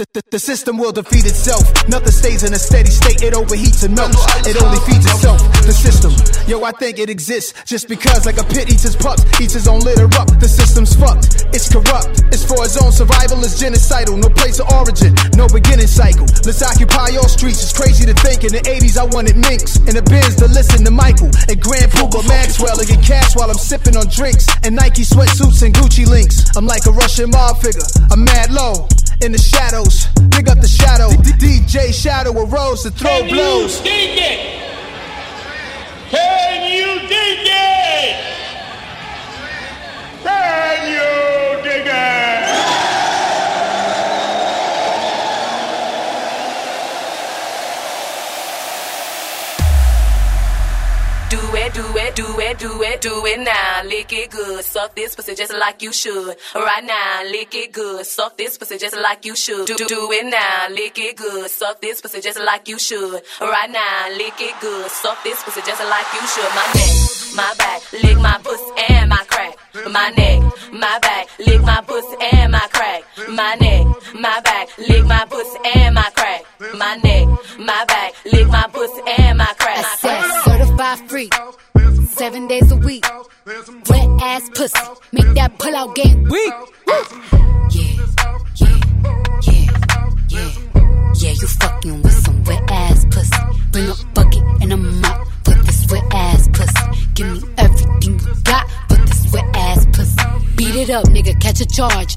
The, the, the, system will defeat itself. Nothing stays in a steady state. It overheats and melts. It only feeds itself. The system, yo, I think it exists just because, like a pit eats his pups, eats his own litter up. The system's fucked. It's corrupt. It's for its own survival. It's genocidal. No place of origin. No beginning cycle. Let's occupy all streets. It's crazy to think. In the 80s, I wanted minks. In the bins to listen to Michael and Grand Maxwell and get cash while I'm sipping on drinks and Nike sweatsuits and Gucci links. I'm like a Russian mob figure. I'm mad low in the shadows. Big up the shadow. DJ Shadow arose to throw Can blows. You dig it? Can you dig it? Can you dig it? Do it, do it, do it, do it now. Lick it good. Suck this pussy just like you should. Right now, lick it good. Suck this pussy just like you should. Do, do it now. Lick it good. Suck this pussy just like you should. Right now, lick it good. Suck this pussy just like you should. My neck, my back, lick my pussy and my crack. My neck, my back, lick my pussy and my crack. My neck, my back, lick my pussy and my crack. My neck, my back, lick my pussy and my crack. I certified free, seven days a week. Wet ass pussy, make that pull out game weak. Yeah, yeah, yeah, yeah. Yeah, you fucking with some wet ass pussy. Bring a bucket and a mop Put this wet ass pussy. Give me everything you got for this wet ass pussy. Beat it up, nigga, catch a charge.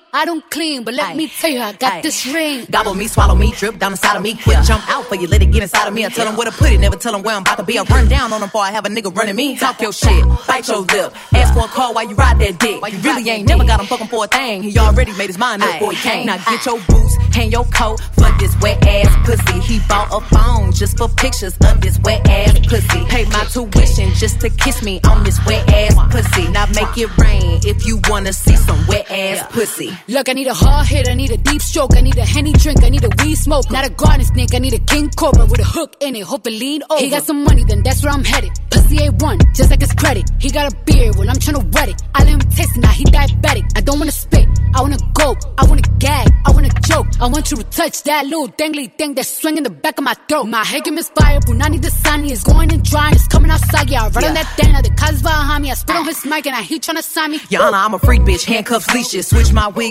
I don't clean, but let me tell you, I got this ring. Gobble me, swallow me, drip down inside of me. Quick jump out for you, let it get inside of me. I tell them where to put it, never tell them where I'm about to be. I run down on them before I have a nigga running me. Talk your shit, bite your lip. Ask for a call while you ride that dick. You really ain't never got him fucking for a thing. He already made his mind up before he came. Now get your boots, hang your coat for this wet ass pussy. He bought a phone just for pictures of this wet ass pussy. Pay my tuition just to kiss me on this wet ass pussy. Now make it rain if you wanna see some wet ass pussy. Look, I need a hard hit, I need a deep stroke, I need a henny drink, I need a weed smoke. Not a garden snake, I need a king cobra with a hook in it. Hope it lean over. He got some money, then that's where I'm headed. Pussy A1, just like his credit. He got a beard, well I'm tryna wet it. I let him taste it, now he diabetic. I don't wanna spit, I wanna go, I wanna gag, I wanna choke. I want you to touch that little dangly thing that's swinging the back of my throat. My head can misfire, Punani Dasani is going and drying, it's coming outside. Yeah, I run on that thing, now the cuz behind me. I spit on his mic and I he tryna sign me. Honor, I'm a freak bitch, handcuffs, leashes. Switch my wig,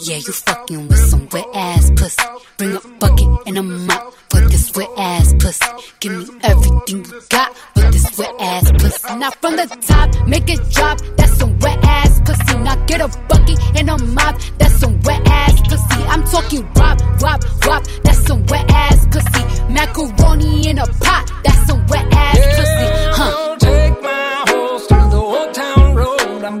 Yeah, you fucking with some wet ass pussy. Bring a bucket and a mop for this wet ass pussy. Give me everything you got for this wet ass pussy. Now from the top, make it drop. That's some wet ass pussy. Now get a bucket and a mop. That's some wet ass pussy. I'm talking wop, wop, wop. That's some wet ass pussy. Macaroni in a pot. That's some wet ass pussy. Huh? Take my horse to the old town road. I'm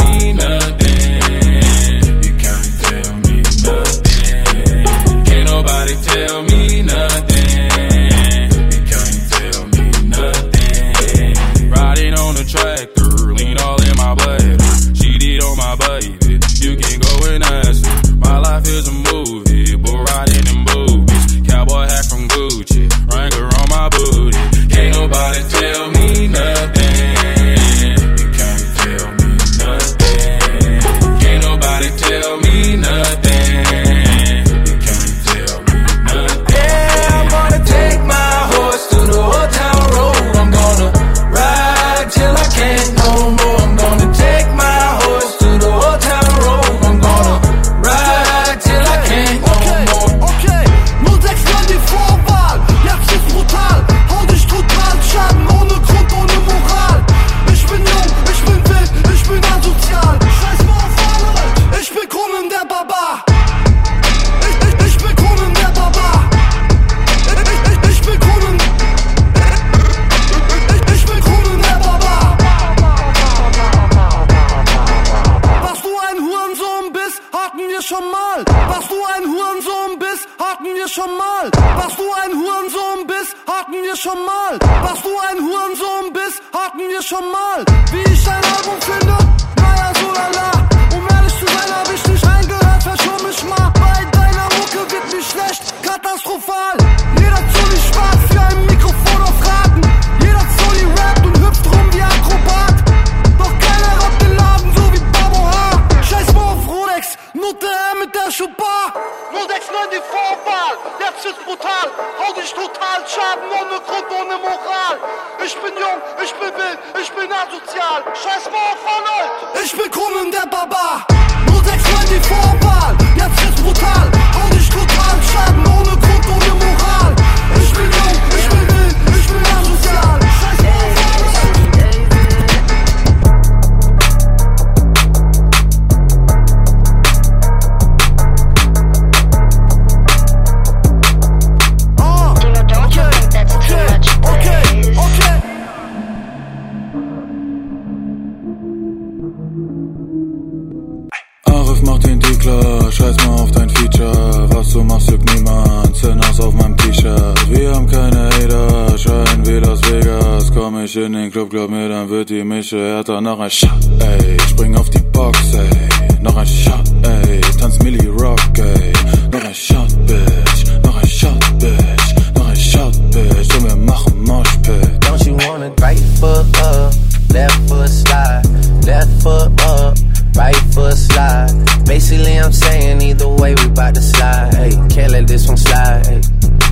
let this one slide. Hey,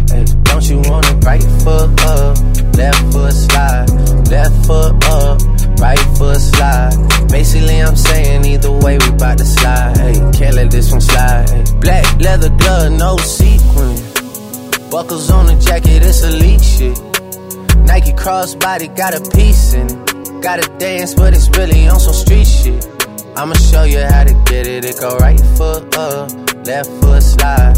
hey, don't you wanna right foot up, left foot slide, left foot up, right foot slide. Basically, I'm saying either way we bout to slide. Hey, can't let this one slide. Hey, black leather glove, no sequin. Buckles on the jacket, it's elite shit. Nike crossbody got a piece in it. Gotta dance, but it's really on some street shit. I'ma show you how to get it. It go right foot up, left foot slide,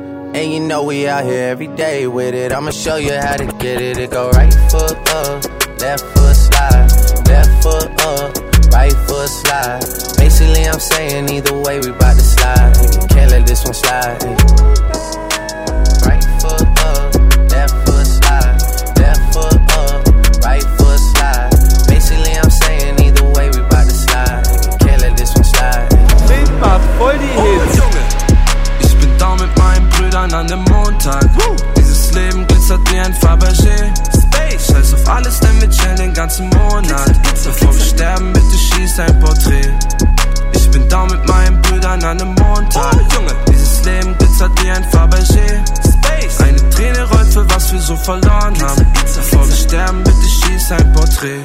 And you know we out here every day with it. I'ma show you how to get it. It go right foot up, left foot slide, left foot up, right foot slide. Basically, I'm saying either way we bout to slide. Can't let this one slide. An dem Montag. Dieses Leben glitzert wie ein Fabergé. Scheiß auf alles, denn wir chillen den ganzen Monat. Bevor wir sterben, bitte schieß ein Porträt. Ich bin da mit meinen Brüdern an dem Montag. Dieses Leben glitzert wie ein Fabergé. Eine Träne rollt für was wir so verloren haben. Bevor wir sterben, bitte schieß ein Porträt.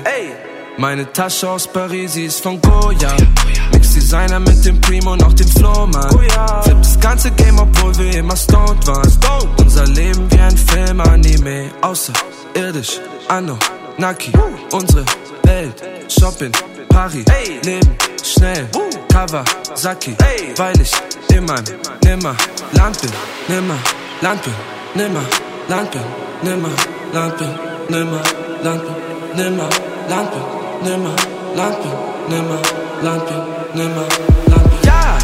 Meine Tasche aus Paris, sie ist von Goya. Mix die Designer mit dem Primo und auch dem Flohmann. Oh ja. Flip das ganze Game, obwohl wir immer stoned waren. Stone. Unser Leben wie ein Film, Anime. Außerirdisch, Anno, Naki. Uh. Unsere Welt, Shopping, Paris. Hey. Leben, schnell, uh. Kawasaki. Hey. Weil ich in meinem nimmer Land bin, nimmer Land bin, nimmer Land bin, nimmer Land bin, nimmer Land bin, nimmer Land bin, nimmer Land bin, nimmer Land bin. Nimmer, Land bin. Ja!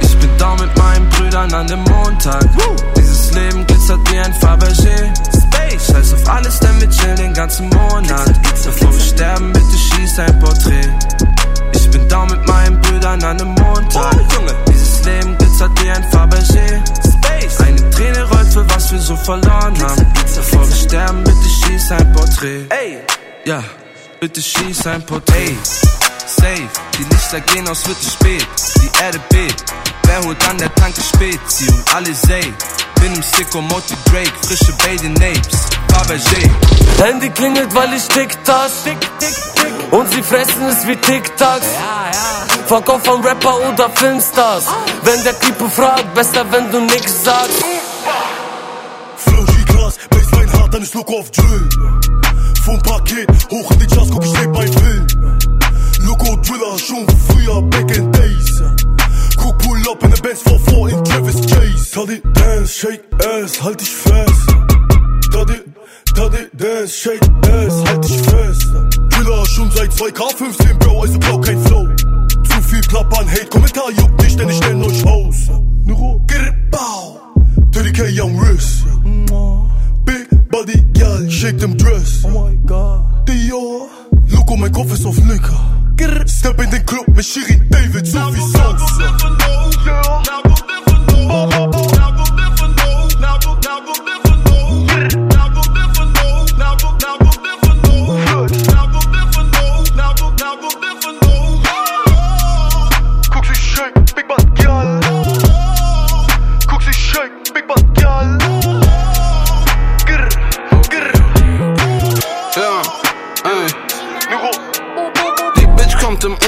Ich bin da mit meinen Brüdern an dem Montag. Dieses Leben glitzert wie ein Fabergé. Space, scheiß auf alles, denn wir chillen den ganzen Monat. Bevor wir sterben, bitte schieß ein Porträt. Ich bin da mit meinen Brüdern an dem Montag. Dieses Leben glitzert wie ein Fabergé. Space, eine Träne rollt für was wir so verloren haben. Bevor wir sterben, bitte schieß ein Porträt. Ey, ja, bitte schieß ein Porträt. Safe, die Lichter gehen aus, wird es spät. Die Erde bebt. Wer holt an der Tanke Spezi und alle say. Bin im Sicko Moti Drake, frische Baby Napes. Fabergé. Handy klingelt, weil ich tick das. Und sie fressen es wie Tic-Tacs. Verkauf von Rapper oder Filmstars. Wenn der Typ fragt, besser wenn du nix sagst. Flow G-Class, Bassline hart, dann ist Loco auf Drill. Vom Paket hoch in die Charts, guck ich nebenbei Film. Schon früher, back in days. Guck, pull up in the Benz 4-4 in Travis Chase. Taddy, dance, shake ass, halt dich fest. Taddy, Taddy, dance, shake ass, halt dich fest. Driller, schon seit 2K15, Bro, also blau kein Flow. Zu viel Klappern, Hate, Kommentar juckt dich, denn ich stell euch aus. Nero, Girbau, 30k young wrist. Big body, girl, shake them dress. Oh my god. Dior, Loco, mein Kopf ist auf Grrr. Stap in the Club mit Shirin David sowieso.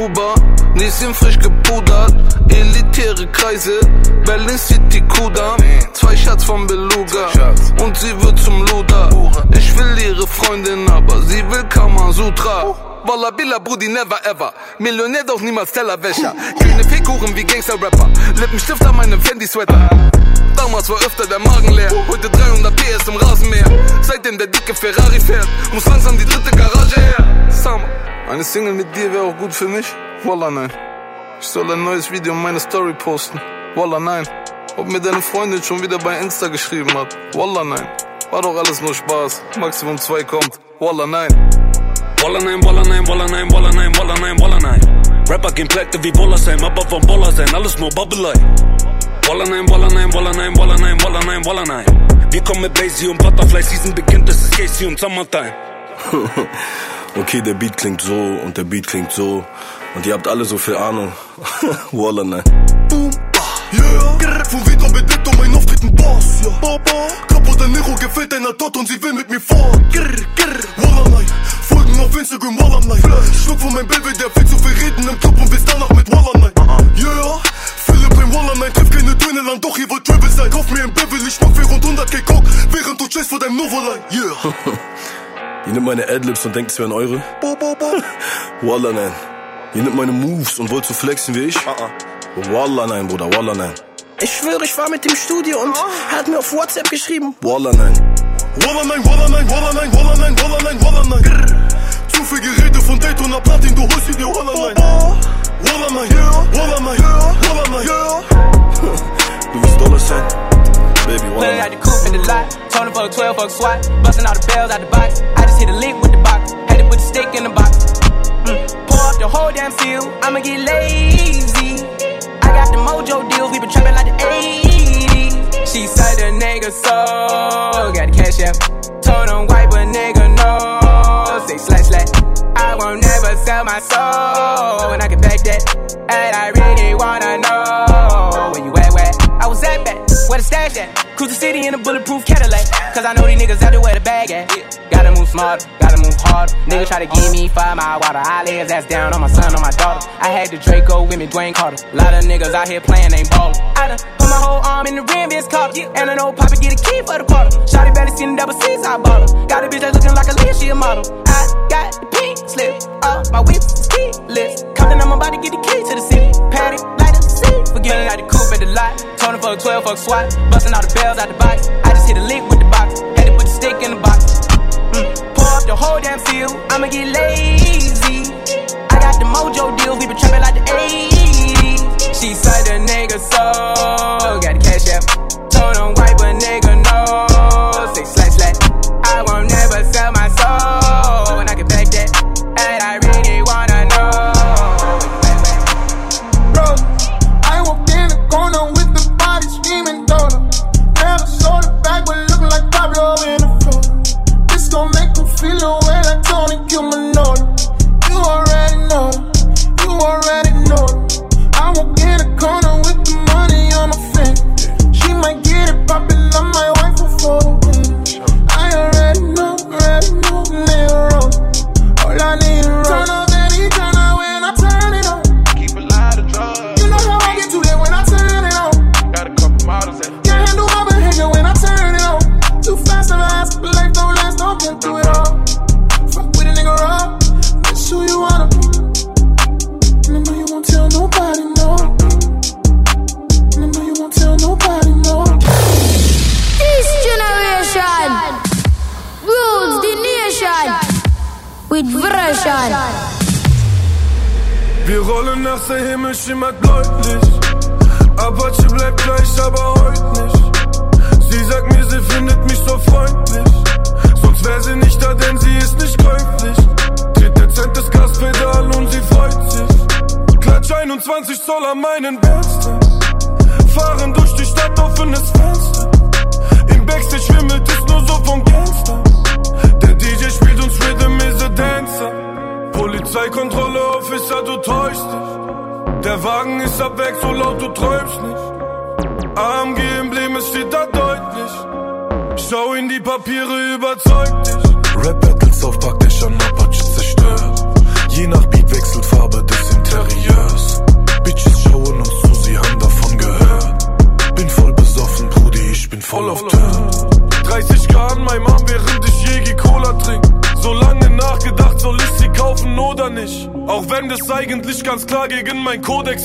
Uber, Lieschen frisch gepudert, elitäre Kreise, Berlin City Kudam, zwei Shots von Beluga. Und sie wird zum Luder. Ich will ihre Freundin, aber sie will Kamasutra. Walla Billa Brudi never ever. Millionär doch niemals Tellerwäscher. Grüne Fekuchen wie Gangster-Rapper. Lippenstift an meinem Fendi-Sweater. Damals war öfter der Magen leer. Heute 300 PS im Rasenmäher. Seitdem der dicke Ferrari fährt Muss langsam die dritte Garage her. Summer Eine Single mit dir wäre auch gut für mich? Walla nein Ich soll ein neues Video in meine Story posten Walla nein Ob mir deine Freundin schon wieder bei Insta geschrieben hat Walla nein War doch alles nur Spaß Maximum 2 kommt Walla nein Walla nein, Walla nein, Walla nein, Walla nein, Walla nein, Walla nein. Rapper gehen pleite wie Boller sein, aber vom Boller sein, alles nur Babbelei. Walla nein, Walla nein, Walla nein, Walla nein, Walla nein, Walla nein. Wir kommen mit Blazy und Butterfly Season beginnt, es ist Casey und Summertime. Okay, der Beat klingt so und der Beat klingt so. Und ihr habt alle so viel Ahnung. Walla nein. Yeah, vom Vito bedeckt um einen auftreten Boss, ja. Capo de Nero gefällt einer dort und sie will mit mir fahren. Grr, grr, Walla nein. Folgen auf Instagram, Walla nein. Schluck von meinem Belvedere, viel zu viel reden im Club und bis danach mit Walla nein. Yeah, Philipp im Walla nein. Treff keine Döner Land, doch ihr wollt Travel sein. Kauf mir ein Beverly, schmack für rund 100k Cock, während du chase vor deinem Novoline. Yeah. Ihr nimmt meine Adlibs und denkt, es wären eure? Walla nein. Ihr nimmt meine Moves und wollt so flexen wie ich? Walla nein, Bruder, Walla nein. Ich schwöre, ich war mit dem Studio und er hat mir auf WhatsApp geschrieben. Walla nein. Walla nein, Walla nein, Walla nein, Walla nein, Walla nein, Walla nein. Zu viel Gerede von Daytona Platin, du holst sie dir Walla nein. Walla nein, Walla nein, Walla nein. Du willst Dollar sein? Baby, Walla Play out the coupe in the lot. Told him a 12 fuck swat. Busting all the bells out the box. I just hit a lick with the box. Had to put the stick in the box. Mm. Pour up the whole damn field. I'ma get lazy. I got the mojo deals. We been trapping like the 80s. She said the nigga so. Got the cash app. Told him wipe a nigga no. Say slash slash. I won't never sell my soul. And I can back that. And I really wanna Where the stash at? Cruise the city in a bulletproof Cadillac. Cause I know these niggas out there where the bag at. Gotta move smarter, gotta move harder. Nigga try to give me five mile water. I lay his ass down on my son, on my daughter. I had the Draco with me, Dwayne Carter. Lot of niggas out here playing, ain't ballin'. I done put my whole arm in the rim, it's caught And I know Papa get a key for the bottle. Shotty barely seen the double C's, I bought her. Got a bitch that's looking like a lead, she a model. I got the pink slip, uh, my whip is keyless. Compton, I'm about to get the key to the city. Patty, Forgetting like the coupe at the lot. Him for a 12 fuck swat. Busting all the bells out the box. I just hit a lick with the box. Had to put the stick in the box. Mm. Pour up the whole damn field. I'ma get lazy. I got the mojo deals. We been trapping like the 80s. She said the nigga so. Got the cash out.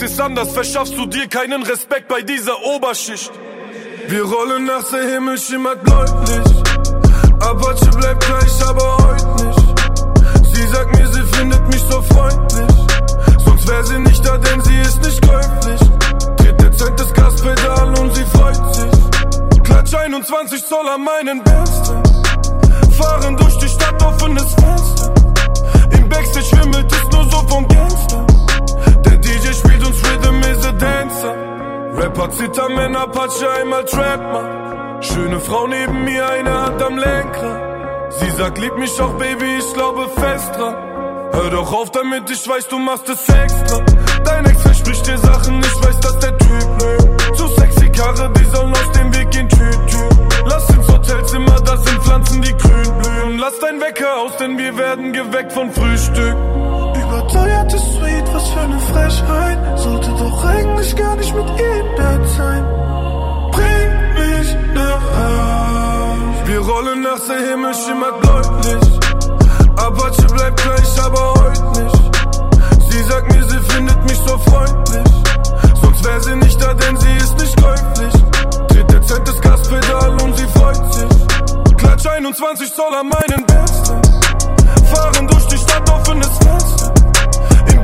Ist anders, verschaffst du dir keinen Respekt bei dieser Oberschicht. Wir rollen nach der Himmel schimmert bläulich. Apache bleibt gleich, aber heute nicht. Sie sagt mir, sie findet mich so freundlich. Sonst wär sie nicht da, denn sie ist nicht käuflich. Tritt dezent das Gaspedal und sie freut sich. Klatsch 21 Zoll an meinen Bester. Fahren durch die Stadt, offenes Wenn Apache einmal Trap macht. Schöne Frau neben mir, eine Hand am Lenkrad. Sie sagt, lieb mich auch, Baby, ich glaube fest dran. Hör doch auf damit, ich weiß, du machst es extra. Dein Ex verspricht dir Sachen, ich weiß, dass der Typ lügt. Zu sexy Karre, die sollen aus dem Weg gehen, Tüt, Tüt. Lass ins Hotelzimmer, das sind Pflanzen, die grün blühen. Lass dein Wecker aus, denn wir werden geweckt von Frühstück. Überteuerte Sweet, was für eine Frechheit. Sollte doch eigentlich gar nicht mit ihr im sein. Bring mich nach Haus. Wir rollen nach der Himmel schimmert bläulich. Apache bleibt gleich, aber heute nicht. Sie sagt mir, sie findet mich so freundlich. Sonst wär sie nicht da, denn sie ist nicht käuflich. Tritt dezent das Gaspedal und sie freut sich. Klatsch 21 Zoll an meinen Besten. Fahren durch die Stadt, offenes Fenster.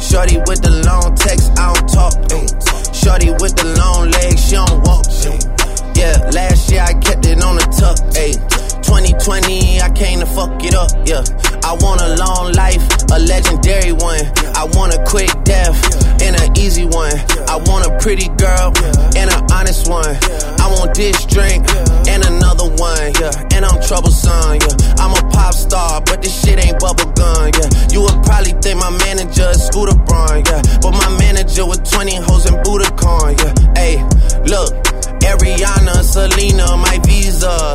shorty with the long text, I don't talk. Ay. Shorty with the long legs, she don't walk. Ay. Yeah, last year I kept it on the tuck. Ay. 2020, I came to fuck it up. Yeah, I want a long life, a legendary one. I want a quick death and an easy one. I want a pretty girl and an honest one. I want this drink and another one, yeah. And I'm troublesome, yeah. I'm a pop star, but this shit ain't bubble gum, yeah. You would probably think my manager is Scooter Braun, yeah. But my manager with 20 hoes and Budokan, yeah. Hey, look. Ariana, Selena, my visa.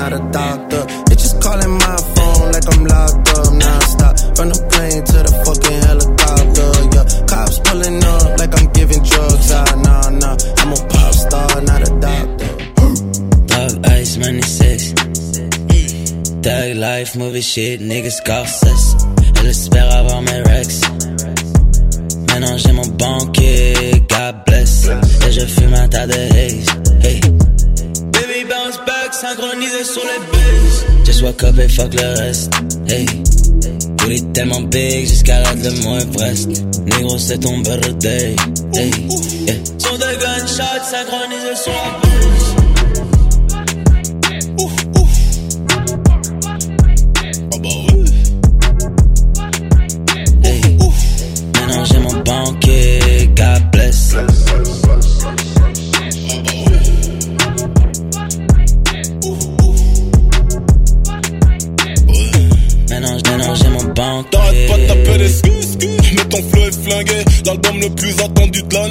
not a doctor. Bitches calling my phone like I'm locked up non-stop. From the plane to the fucking helicopter, yeah. Cops pulling up like I'm giving drugs, ah, nah, nah. I'm a pop star, not a doctor. Dog ice, money sex. Thug life, movie shit, niggas gossess. Elle espère avoir mes rex. Maintenant j'ai mon banquier, God bless. Et je fume un tas de haze. Synchronisé sur les bases. Just walk up et fuck le reste. Hey. Tout est tellement big jusqu'à la de mon Everest. Négro, c'est ton birthday. Hey. Yeah. Son de gunshots sur la base.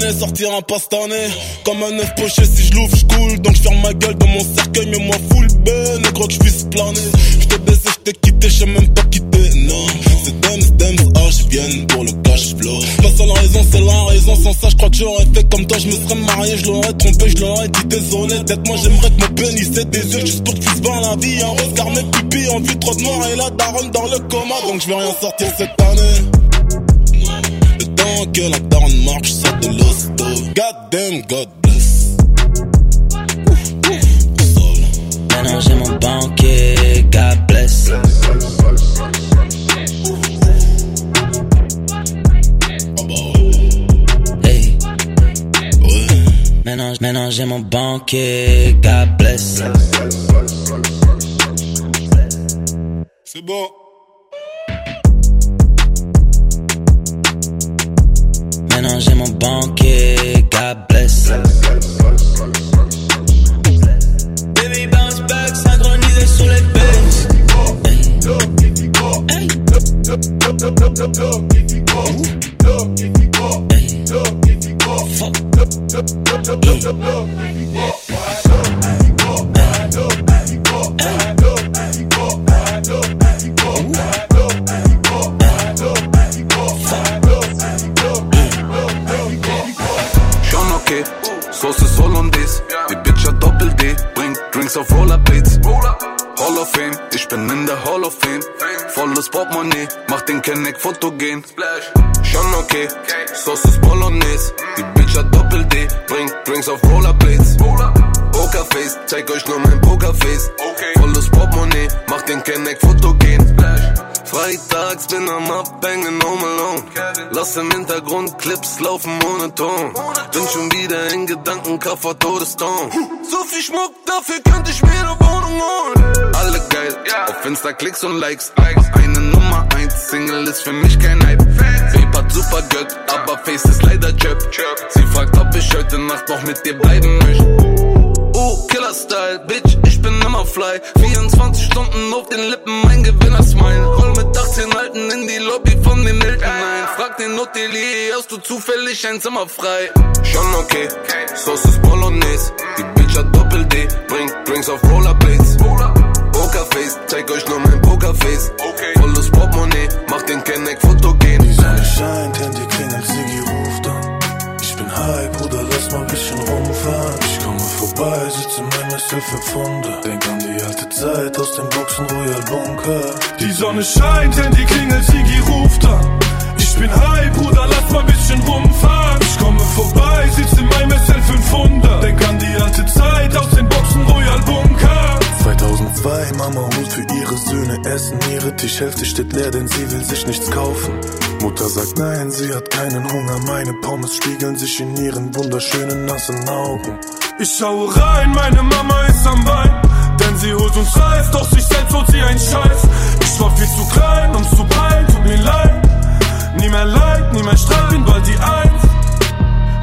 Attendu de l'année sortira pas cette année. Comme un œuf poché, si je l'ouvre, je coule. Donc je ferme ma gueule dans mon cercueil, mais moi full ben. Négro que je puisse planer. Je t'ai baisé, je t'ai quitté, je même pas quitté, non. C'est Dems, Dems, ah, je viens pour le cash flow. La seule raison, c'est la raison. Sans ça, je crois que j'aurais fait comme toi. Je me serais marié, je l'aurais trompé, je l'aurais dit désolé. Peut-être moi, j'aimerais que mon pénis ait des yeux juste pour que tu voir la vie. Un regard, mes pupilles en vue trop de noir et la daronne dans le coma. Donc je vais rien sortir cette année. Que la daronne marche, de l'hosto. God damn, God bless. Maintenant j'ai mon banquier, God bless. Hey. Maintenant, maintenant j'ai mon banquier, God bless. C'est bon. J'ai mon banquier, God bless. Baby bounce back, synchronisé sur les bases. Sauce ist Hollandaise. Die Bitch hat Doppel-D, bringt Drinks auf Rollerblades. Hall of Fame, ich bin in der Hall of Fame. Volles Portemonnaie, mach den Kenneck fotogen. Schon okay, Sauce ist Bolognese. Die Bitch hat Doppel-D, bringt Drinks auf Rollerblades. Pokerface, zeig euch nur mein Pokerface. Volles Portemonnaie, mach den Kenneck fotogen. Freitags bin am Abhängen home alone. Lass im Hintergrund Clips laufen ohne Ton. Bin schon wieder in Gedanken, Kaffer Todeston. So viel Schmuck, dafür könnte ich mir eine Wohnung holen. Alle geil, auf Insta Klicks und Likes. Eine Nummer 1 Single ist für mich kein Hype. Hat super Gött, aber Face ist leider Chöp. Sie fragt, ob ich heute Nacht noch mit dir bleiben möchte. Oh, Killer-Style, Bitch, ich bin immer fly. 24 Stunden auf den Lippen, mein Gewinner-Smile. Roll mit 18 Alten in die Lobby von den Eltern ein. Frag den Hotelier, hast du zufällig ein Zimmer frei? Schon okay, Sauce ist Bolognese. Die Bitch hat Doppel-D, bringt Drinks auf Rollerblades. Pokerface, zeig euch nur mein Pokerface. Volles Portemonnaie, mach den Kenneck fotogen. Die Sonne scheint, Handy klingelt, Siggi ruft an. Ich bin high, Bruder, lass mal ein bisschen rumfahren. Ich komme vorbei, sitze in meinem SF500. Denk an die alte Zeit aus dem Boxen Royal Bunker. Die Sonne scheint, denn die Klingel Sigi ruft an. Ich bin high, Bruder, lass mal ein bisschen rumfahren. Ich komme vorbei, sitz in meinem SL500. Denk an die alte Zeit aus den Boxen Royal Bunker. 2002, Mama holt für ihre Söhne Essen. Ihre Tischhälfte steht leer, denn sie will sich nichts kaufen. Mutter sagt nein, sie hat keinen Hunger. Meine Pommes spiegeln sich in ihren wunderschönen nassen Augen. Ich schaue rein, meine Mama ist am Wein. Denn sie holt uns Reis, doch sich selbst holt sie einen Scheiß. Ich war viel zu klein, um's zu peilen, tut mir leid. Nie mehr Leid, nie mehr Streit, bin bald die Eins.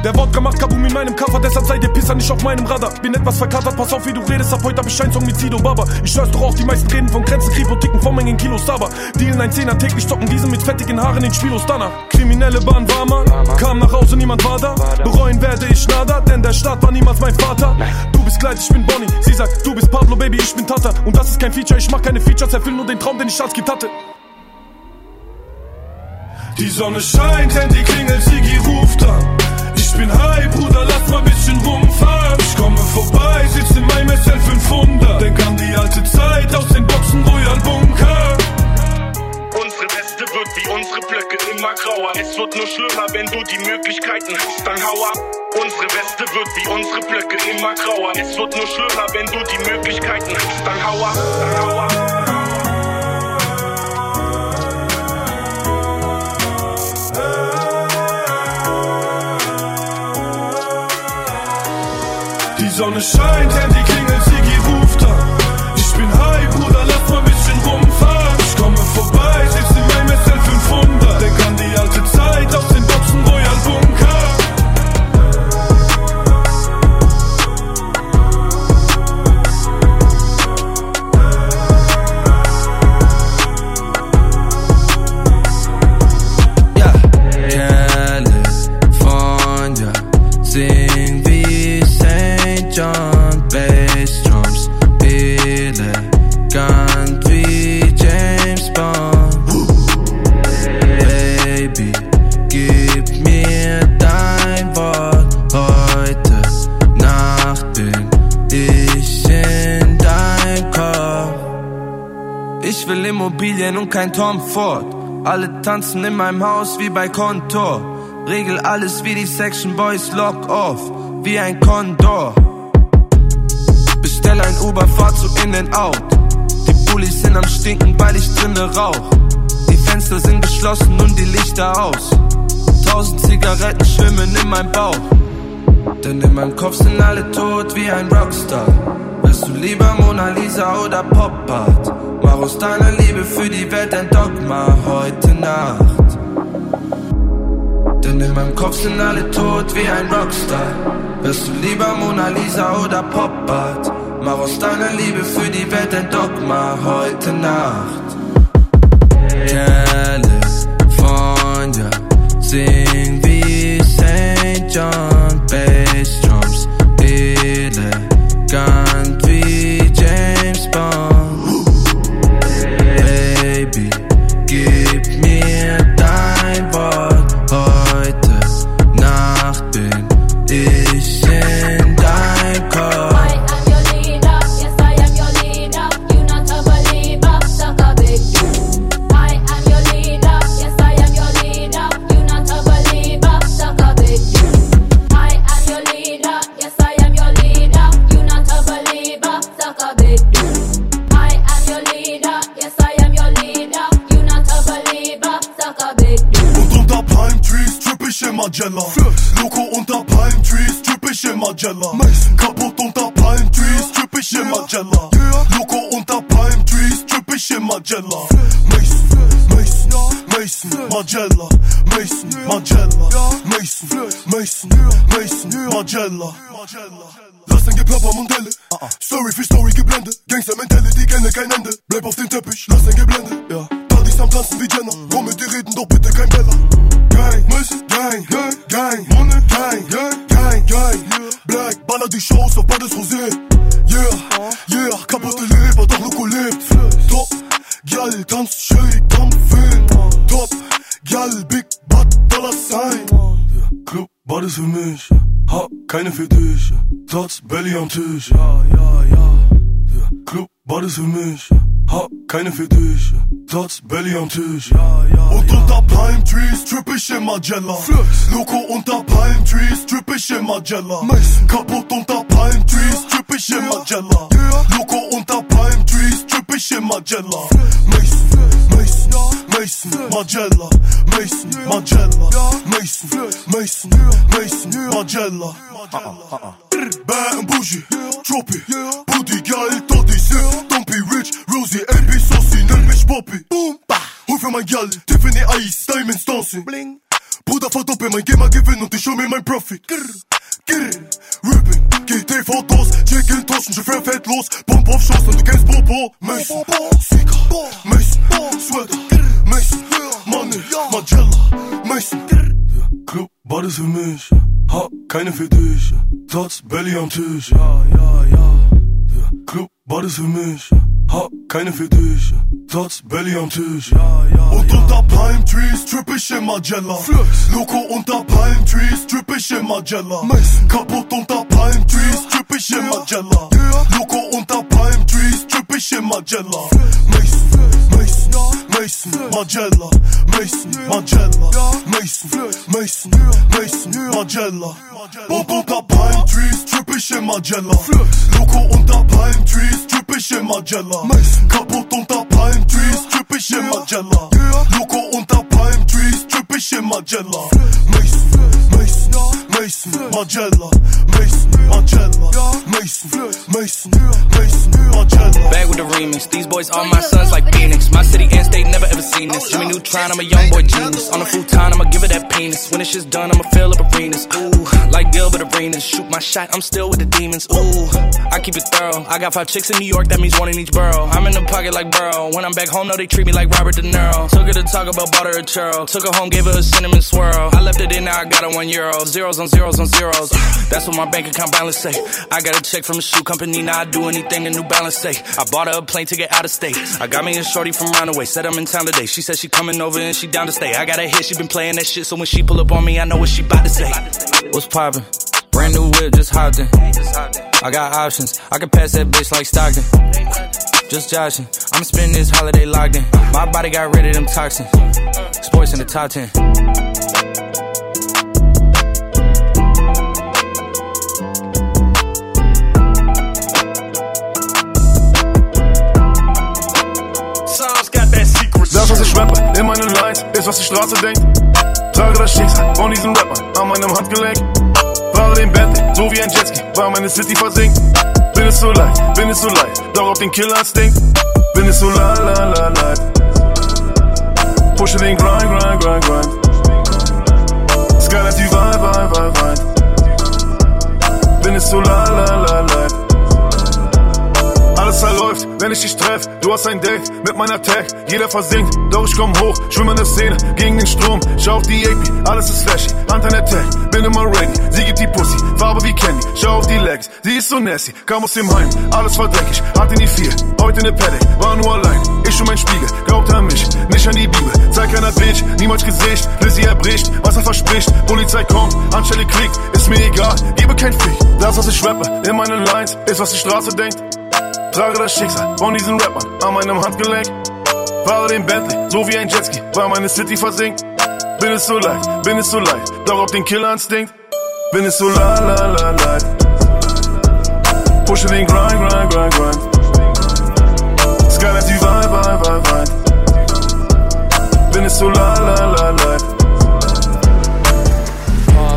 Der Wodka macht Kabum in meinem Kaffer, deshalb seid ihr Pisser nicht auf meinem Radar. Bin etwas verkatert, pass auf, wie du redest, ab heute hab ich einen mit Sido Baba. Ich schwör's doch auch, die meisten reden von Grenzen, Krieg und Ticken von Mengen Kilos, aber dealen ein Zehner täglich, stocken diese mit fettigen Haaren in Spielos danach. Kriminelle Bahn war mal, kam nach Hause, niemand war da. Bereuen werde ich nada, denn der Staat war niemals mein Vater. Du bist Kleid, ich bin Bonnie, sie sagt, du bist Pablo, Baby, ich bin Tata. Und das ist kein Feature, ich mach keine Features, erfüll nur den Traum, den ich als Kind hatte. Die Sonne scheint, denn die Klingel Sigi ruft an. Ich bin high, Bruder, lass mal bisschen rumfahren. Ich komme vorbei, sitz in meinem SL500. Denk an die alte Zeit aus den Boxen Royal Bunker. Unsere Weste wird wie unsere Blöcke immer grauer. Es wird nur schlimmer, wenn du die Möglichkeiten hast, dann hau ab. Unsere Weste wird wie unsere Blöcke immer grauer. Es wird nur schlimmer, wenn du die Möglichkeiten hast, dann hau ab. Dann hau ab. Sonne scheint, denn Immobilien und kein Tom Ford. Alle tanzen in meinem Haus wie bei Kontor. Regel alles wie die Section Boys, lock off, wie ein Kondor. Bestell ein Uber, fahr zu in and out. Die Bullis sind am Stinken, weil ich drinne rauch. Die Fenster sind geschlossen und die Lichter aus. Tausend Zigaretten schwimmen in meinem Bauch. Denn in meinem Kopf sind alle tot wie ein Rockstar. Wärst du lieber Mona Lisa oder Pop Art? Mach aus deiner Liebe für die Welt ein Dogma heute Nacht. Denn in meinem Kopf sind alle tot wie ein Rockstar. Wärst du lieber Mona Lisa oder Pop Art? Mach aus deiner Liebe für die Welt ein Dogma heute Nacht. California, sing wie St. John, Bassdrums, elegant Trotz Belly am Tisch. Ja, ja, ja. Club, beides für mich. Hab keine für dich. Platz, Belly am Tisch. Und unter Palm Trees tripp ich in Magella. Loco unter Palm Trees tripp ich in Magella. Kaputt unter Palm Trees tripp ich in Magella. Loco unter Palm Trees tripp ich in Magella. Mason, Mason, Mason, Magella, Mason, Magella, Mason, Mason, Mason, Magella. Ben bougie, choppy, booty girl, toddy, don't be rich, Rosie, AP, saucy, Namish, Poppy. Boom, bah, who for my Tiffany Ice, Diamonds dancing. Bling. Put a photo my game, I give it, not to show me my profit. Grr, Ruben, quitte Fotos, check une torche, je fais fête los, bombe off chance, on the games bobo, Mason, Sika, Mason, Sweater. Beides für mich. Hab keine für dich. Platz, Belly am Tisch. Ja, ja, ja. Club, beides für mich. Hab keine für dich. Platz, Belly am Tisch. Ja, ja, Und unter Palm Trees tripp ich in Magella. Loco unter Palm Trees tripp ich in Magella. Kaputt unter Palm Trees tripp ich in Magella. Loco unter Palm Trees tripp ich in Magella. Mason, Mason, Mason, Magella, Mason, Magella, Mason, Mason, Mason, Magella. Pine trees, trippy Magella. Loco on the pine trees, trippy chez Magella. Capot on the pine trees, trippy chez Magella. Loco on the pine trees, trippy chez Magella. Mason, Mason. Maison, Margiela. Maison, Margiela. Maison, Maison, Maison, Margiela. Bag with the remix. These boys are my sons like Phoenix. My city and state never ever seen this. Jimmy Neutron, I'm a young boy genius. On the futon, I'ma give it that penis. When it's shit's done, I'ma fill up arenas. Ooh, like Gilbert Arenas. Shoot my shot, I'm still with the demons. Ooh, I keep it thorough. I got five chicks in New York, that means one in each borough. I'm in the pocket like Burrow. When I'm back home, no, they treat me like Robert De Niro. Took her to talk about butter a churro. Took her home, gave her a cinnamon swirl. I left it in, now I got her one euro. Zeros on zeros on zeros. That's what my bank account balance say. I got a check from a shoe company, now I do anything the New Balance say. I bought her a plane ticket out of state. I got me a shorty from Runaway, said I'm in town today. She said she coming over and she down to stay. I got a hit, she been playing that shit, so when she pull up on me, I know what she bout to say. What's poppin'? Brand new whip, just hopped in. I got options, I can pass that bitch like Stockton. Just joshing, I'ma spend this holiday locked in. My body got rid of them toxins. Sports in the top 10. in meinen Lines, ist, was die Straße denkt. Trage das Schicksal von diesem Rapper an meinem Handgelenk. Fahre den Bentley, so wie ein Jetski, weil meine City versinkt. Bin es so leicht, bin es so leicht, doch auf den Killerinstinkt. Bin es so la la la leicht. Pushe den Grind, Grind, Grind, Grind. Skyline, die Vibe, Vibe, Vibe, Vibe. Bin es so la la la leicht. Alles verläuft, wenn ich dich treff. Du hast ein Date mit meiner Tag. Jeder versinkt, doch ich komm hoch. Schwimm in der Szene, gegen den Strom. Schau auf die AP, alles ist flashy. Hand an der Tag, bin immer ready. Sie gibt die Pussy, Farbe wie Candy. Schau auf die Legs, sie ist so nasty. Kam aus dem Heim, alles war dreckig. Hat in die vier, heute der Paddock. War nur allein, ich und mein Spiegel. Glaubt an mich, nicht an die Bibel. Zeig keiner Bitch, niemals Gesicht. Bis sie erbricht, was er verspricht. Polizei kommt, Anstelle klickt. Ist mir egal, gebe kein Fick. Das, was ich rappe, in meinen Lines, ist, was die Straße denkt. Trage das Schicksal von diesen Rappern an meinem Handgelenk. Fahre den Bentley, so wie ein Jetski, weil meine City versinkt. Bin es so leicht, bin es so leicht, doch auf den Killerinstinkt. Bin es so la la la leicht. Pushe den Grind, Grind, Grind, Grind. Skyline, die Vibe, Vibe, Vibe, Vibe. Bin es so la la la leicht.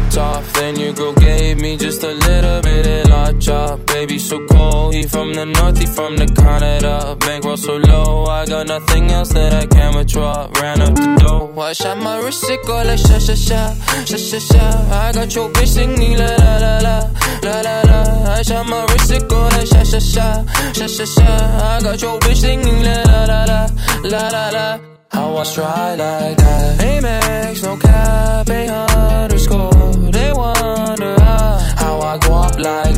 popped off. Then your girl gave me just a little bit of la. Baby, so cold. He from the north, he from the Canada. Bankroll so low, I got nothing else that I can withdraw. Ran up the dough. I shot my wrist, it go like sha sha sha, sha sha sha. I got your bitch singing la la la la, la la la. I shot my wrist, it go like sha sha sha, sha sha sha. I got your bitch singing la la la la, la la la. How I stride like that. Amex, no cap, a underscore. They wonder how I go up like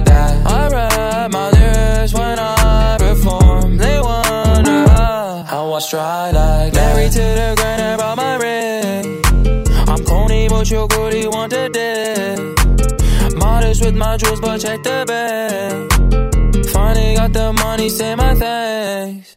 I stride like. Married to the grind, I brought my ring. I'm corny, but your goodie want a dick. Modest with my jewels, but check the bag. Finally got the money, say my thanks.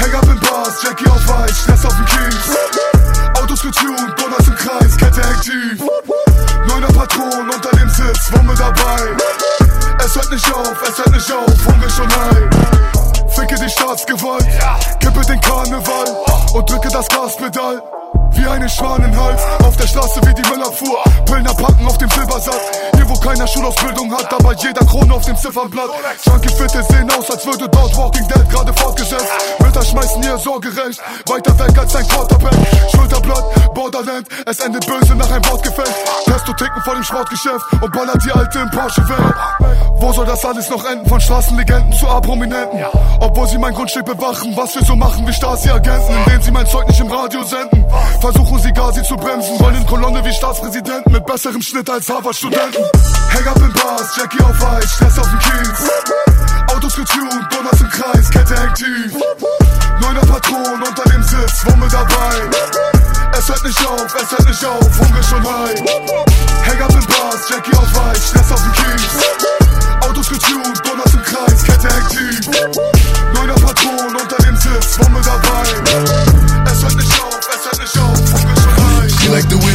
Hang up in Bars, Jackie auf Weiß, Stress auf dem Kies. Autos getuned, Donners im Kreis, Kette tief. Neuner Patron unter dem Sitz, Wumme dabei. Es hört nicht auf, es hört nicht auf, Hunger schon ein. Ficke die Staatsgewalt, kippe den Karneval und drücke das Gaspedal. Wie einen Schwanenhals, auf der Straße wie die Müllabfuhr. Pöllner packen auf dem Silbersack. Hier wo keiner Schulausbildung hat, aber jeder Krone auf dem Ziffernblatt. Junkie Fitte sehen aus, als würde dort Walking Dead gerade fortgesetzt. Mütter schmeißen ihr sorgerecht, weiter weg als ein Quarterback. Schulterblatt, Borderland, es endet böse nach einem Wortgefecht. Testo ticken vor dem Sportgeschäft und ballert die Alte im Porsche weg. Wo soll das alles noch enden? Von Straßenlegenden zu A-Prominenten. Obwohl sie mein Grundstück bewachen, was wir so machen wie Stasi-Agenten, indem sie mein Zeug nicht im Radio senden. Versuchen sie gar sie zu bremsen, wollen in Kolonne wie Staatspräsidenten mit besserem Schnitt als Harvard-Studenten. Hang up in Bars, Jackie auf Eis, Stress auf dem Kies. Autos getuned, Donners im Kreis, Kette hängt tief. Neuner Patron unter dem Sitz, Wumme dabei. Es hört nicht auf, es hört nicht auf, Hunger schon high. Hang up in Bars, Jackie auf Eis, Stress auf dem Kies. Autos getuned, Donners im Kreis, Kette hängt tief. Neuner Patron unter dem Sitz, Wumme dabei. Es hört nicht auf,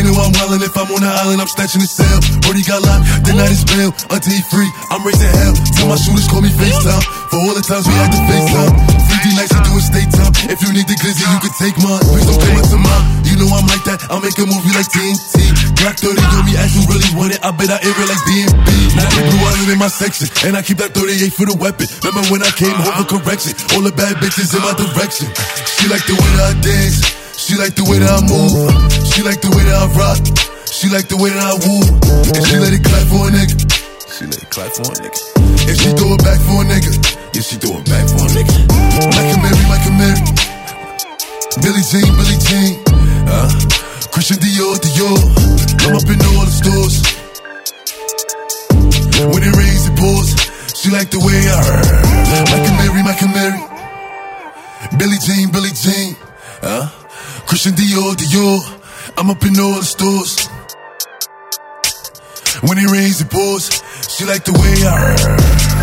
they know I'm wildin'. If I'm on the island, I'm snatching his cell. Brody got locked, the night is bail. Until he free, I'm raising hell. Tell my shooters call me FaceTime. For all the times we had to FaceTime. 3D nights, we doing state time. If you need the glizzy, you can take mine. Please don't come up to mine. You know I'm like that, I'll make a movie like TNT. Black 30 on me, as you really want it. I bet I air it like DMB. Now they blue island in my section. And I keep that 38 for the weapon. Remember when I came home for correction? All the bad bitches in my direction. She like the way I dance. She like the way that I move. She like the way that I rock. She like the way that I woo. And she let it clap for a nigga. She let it clap for a nigga. And she throw it back for a nigga. Yeah, she throw it back for a nigga. Michael Mary, Michael Mary. Billie Jean, Billie Jean. Uh, Christian Dior, Dior. I'm up in all the stores. When it rains, it pours. She like the way I Michael Mary, Michael Mary. Billie Jean, Billie Jean. Uh, Christian Dior, Dior. I'm up in all the stores. When it rains, it pours. She like the way I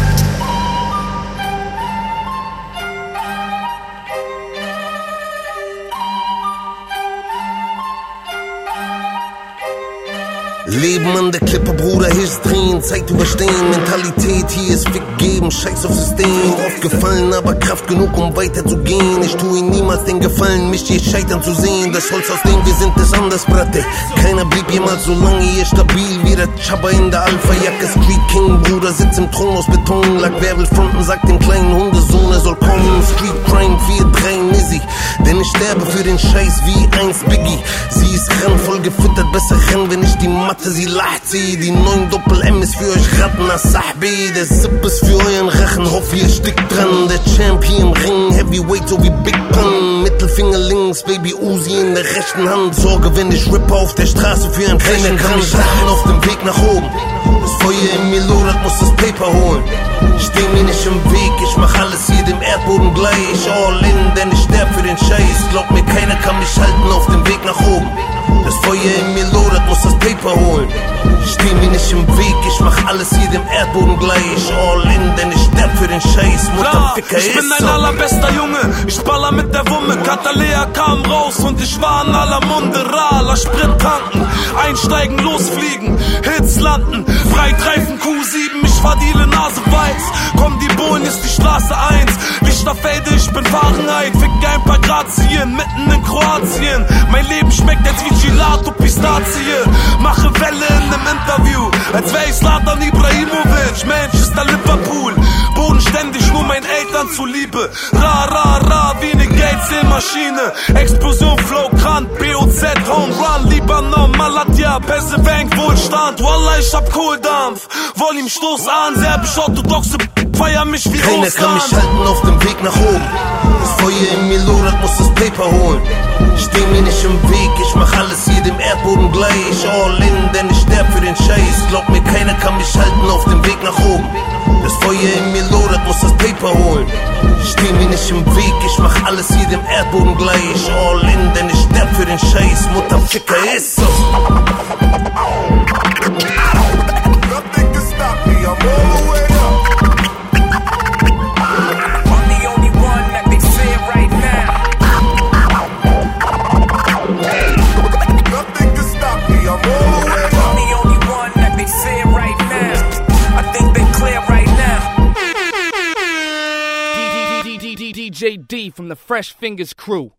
Leben an der Klippe, Bruder, hier ist drehen, Zeit überstehen, Mentalität hier ist weggeben, scheiß auf System. Oft gefallen, aber Kraft genug, um weiterzugehen. Ich tue ihm niemals den Gefallen, mich hier scheitern zu sehen. Das Holz, aus dem wir sind, ist anders, Bratte. Keiner blieb jemals so lange hier stabil wie der Chaba in der Alpha-Jacke. Street King, Bruder, sitzt im Thron aus Beton. Lag wer will fronten, sagt dem kleinen Hundesohn, er soll kommen. Street Crime, 4-3 Nizzy. Denn ich sterbe für den Scheiß wie eins Biggie. Sie ist randvoll gefüttert, besser rennen, wenn ich die Matte sie lacht sie. Die neun Doppel-M ist für euch Ratten, Sahbi. Der Zip ist für euren Rachen, hoff ihr stickt dran. Der Champion Ring, Heavyweight so wie Big Pun. Mittelfinger links, Baby Uzi in der rechten Hand. Sorge, wenn ich rippe auf der Straße für ein Keiner kann mich lachen auf dem Weg nach oben. Das Feuer in mir lodert, muss das Paper holen. Steh mir nicht im Weg, ich mach alles hier dem Erdboden gleich. All in, denn ich sterb für den Scheiß. Glaub mir, keiner kann mich halten auf dem Weg nach oben. Das Feuer in mir lodert, muss das Paper holen. Steh mir nicht im Weg, ich mach alles hier dem Erdboden gleich. All in, denn ich sterb für den Scheiß. Mutterficker ich bin ein so. allerbester Junge, ich baller mit der Wumme. Katalea kam raus und ich war in aller Munde. Rala, Sprit tanken, einsteigen, losfliegen, Hits landen, Freitreifen Q7, ich war Diele Nase weiß. Komm, die Bohlen ist die Straße 1. Lichterfelde, ich bin Fahrenheit. Fick ein paar Grazien, mitten in Kroatien. Mein Leben schmeckt jetzt wie Gucci laat op pistatiën Maar gewellen in een interview? Het wij laat aan Ibrahimovic Manchester Liverpool. Bodenständig, nur meinen Eltern zuliebe. Ra, ra, ra, wie ne Geldzählmaschine. Explosion, Flow, Kran, BOZ, Home Run, Libanon, Malatya, Bank, Wohlstand. Wallah, ich hab Kohldampf. Volume, Stoß an, serbisch, orthodoxe, feier mich wie Keiner kann mich halten auf dem Weg nach oben. Das Feuer in mir lodert, muss das Paper holen. Steh mir nicht im Weg, ich mach alles hier dem Erdboden gleich. All in, denn ich sterb für den Scheiß. Glaub mir, keiner kann mich halten auf dem Weg nach oben. Das Feuer in mir lodert, muss das Paper holen. Steh mir nicht im Weg, ich mach alles hier dem Erdboden gleich. All in, denn ich sterb für den Scheiß. Mutterficker ist so. Nothing can stop me, I'm all the way DJ D from the Fresh Fingers crew.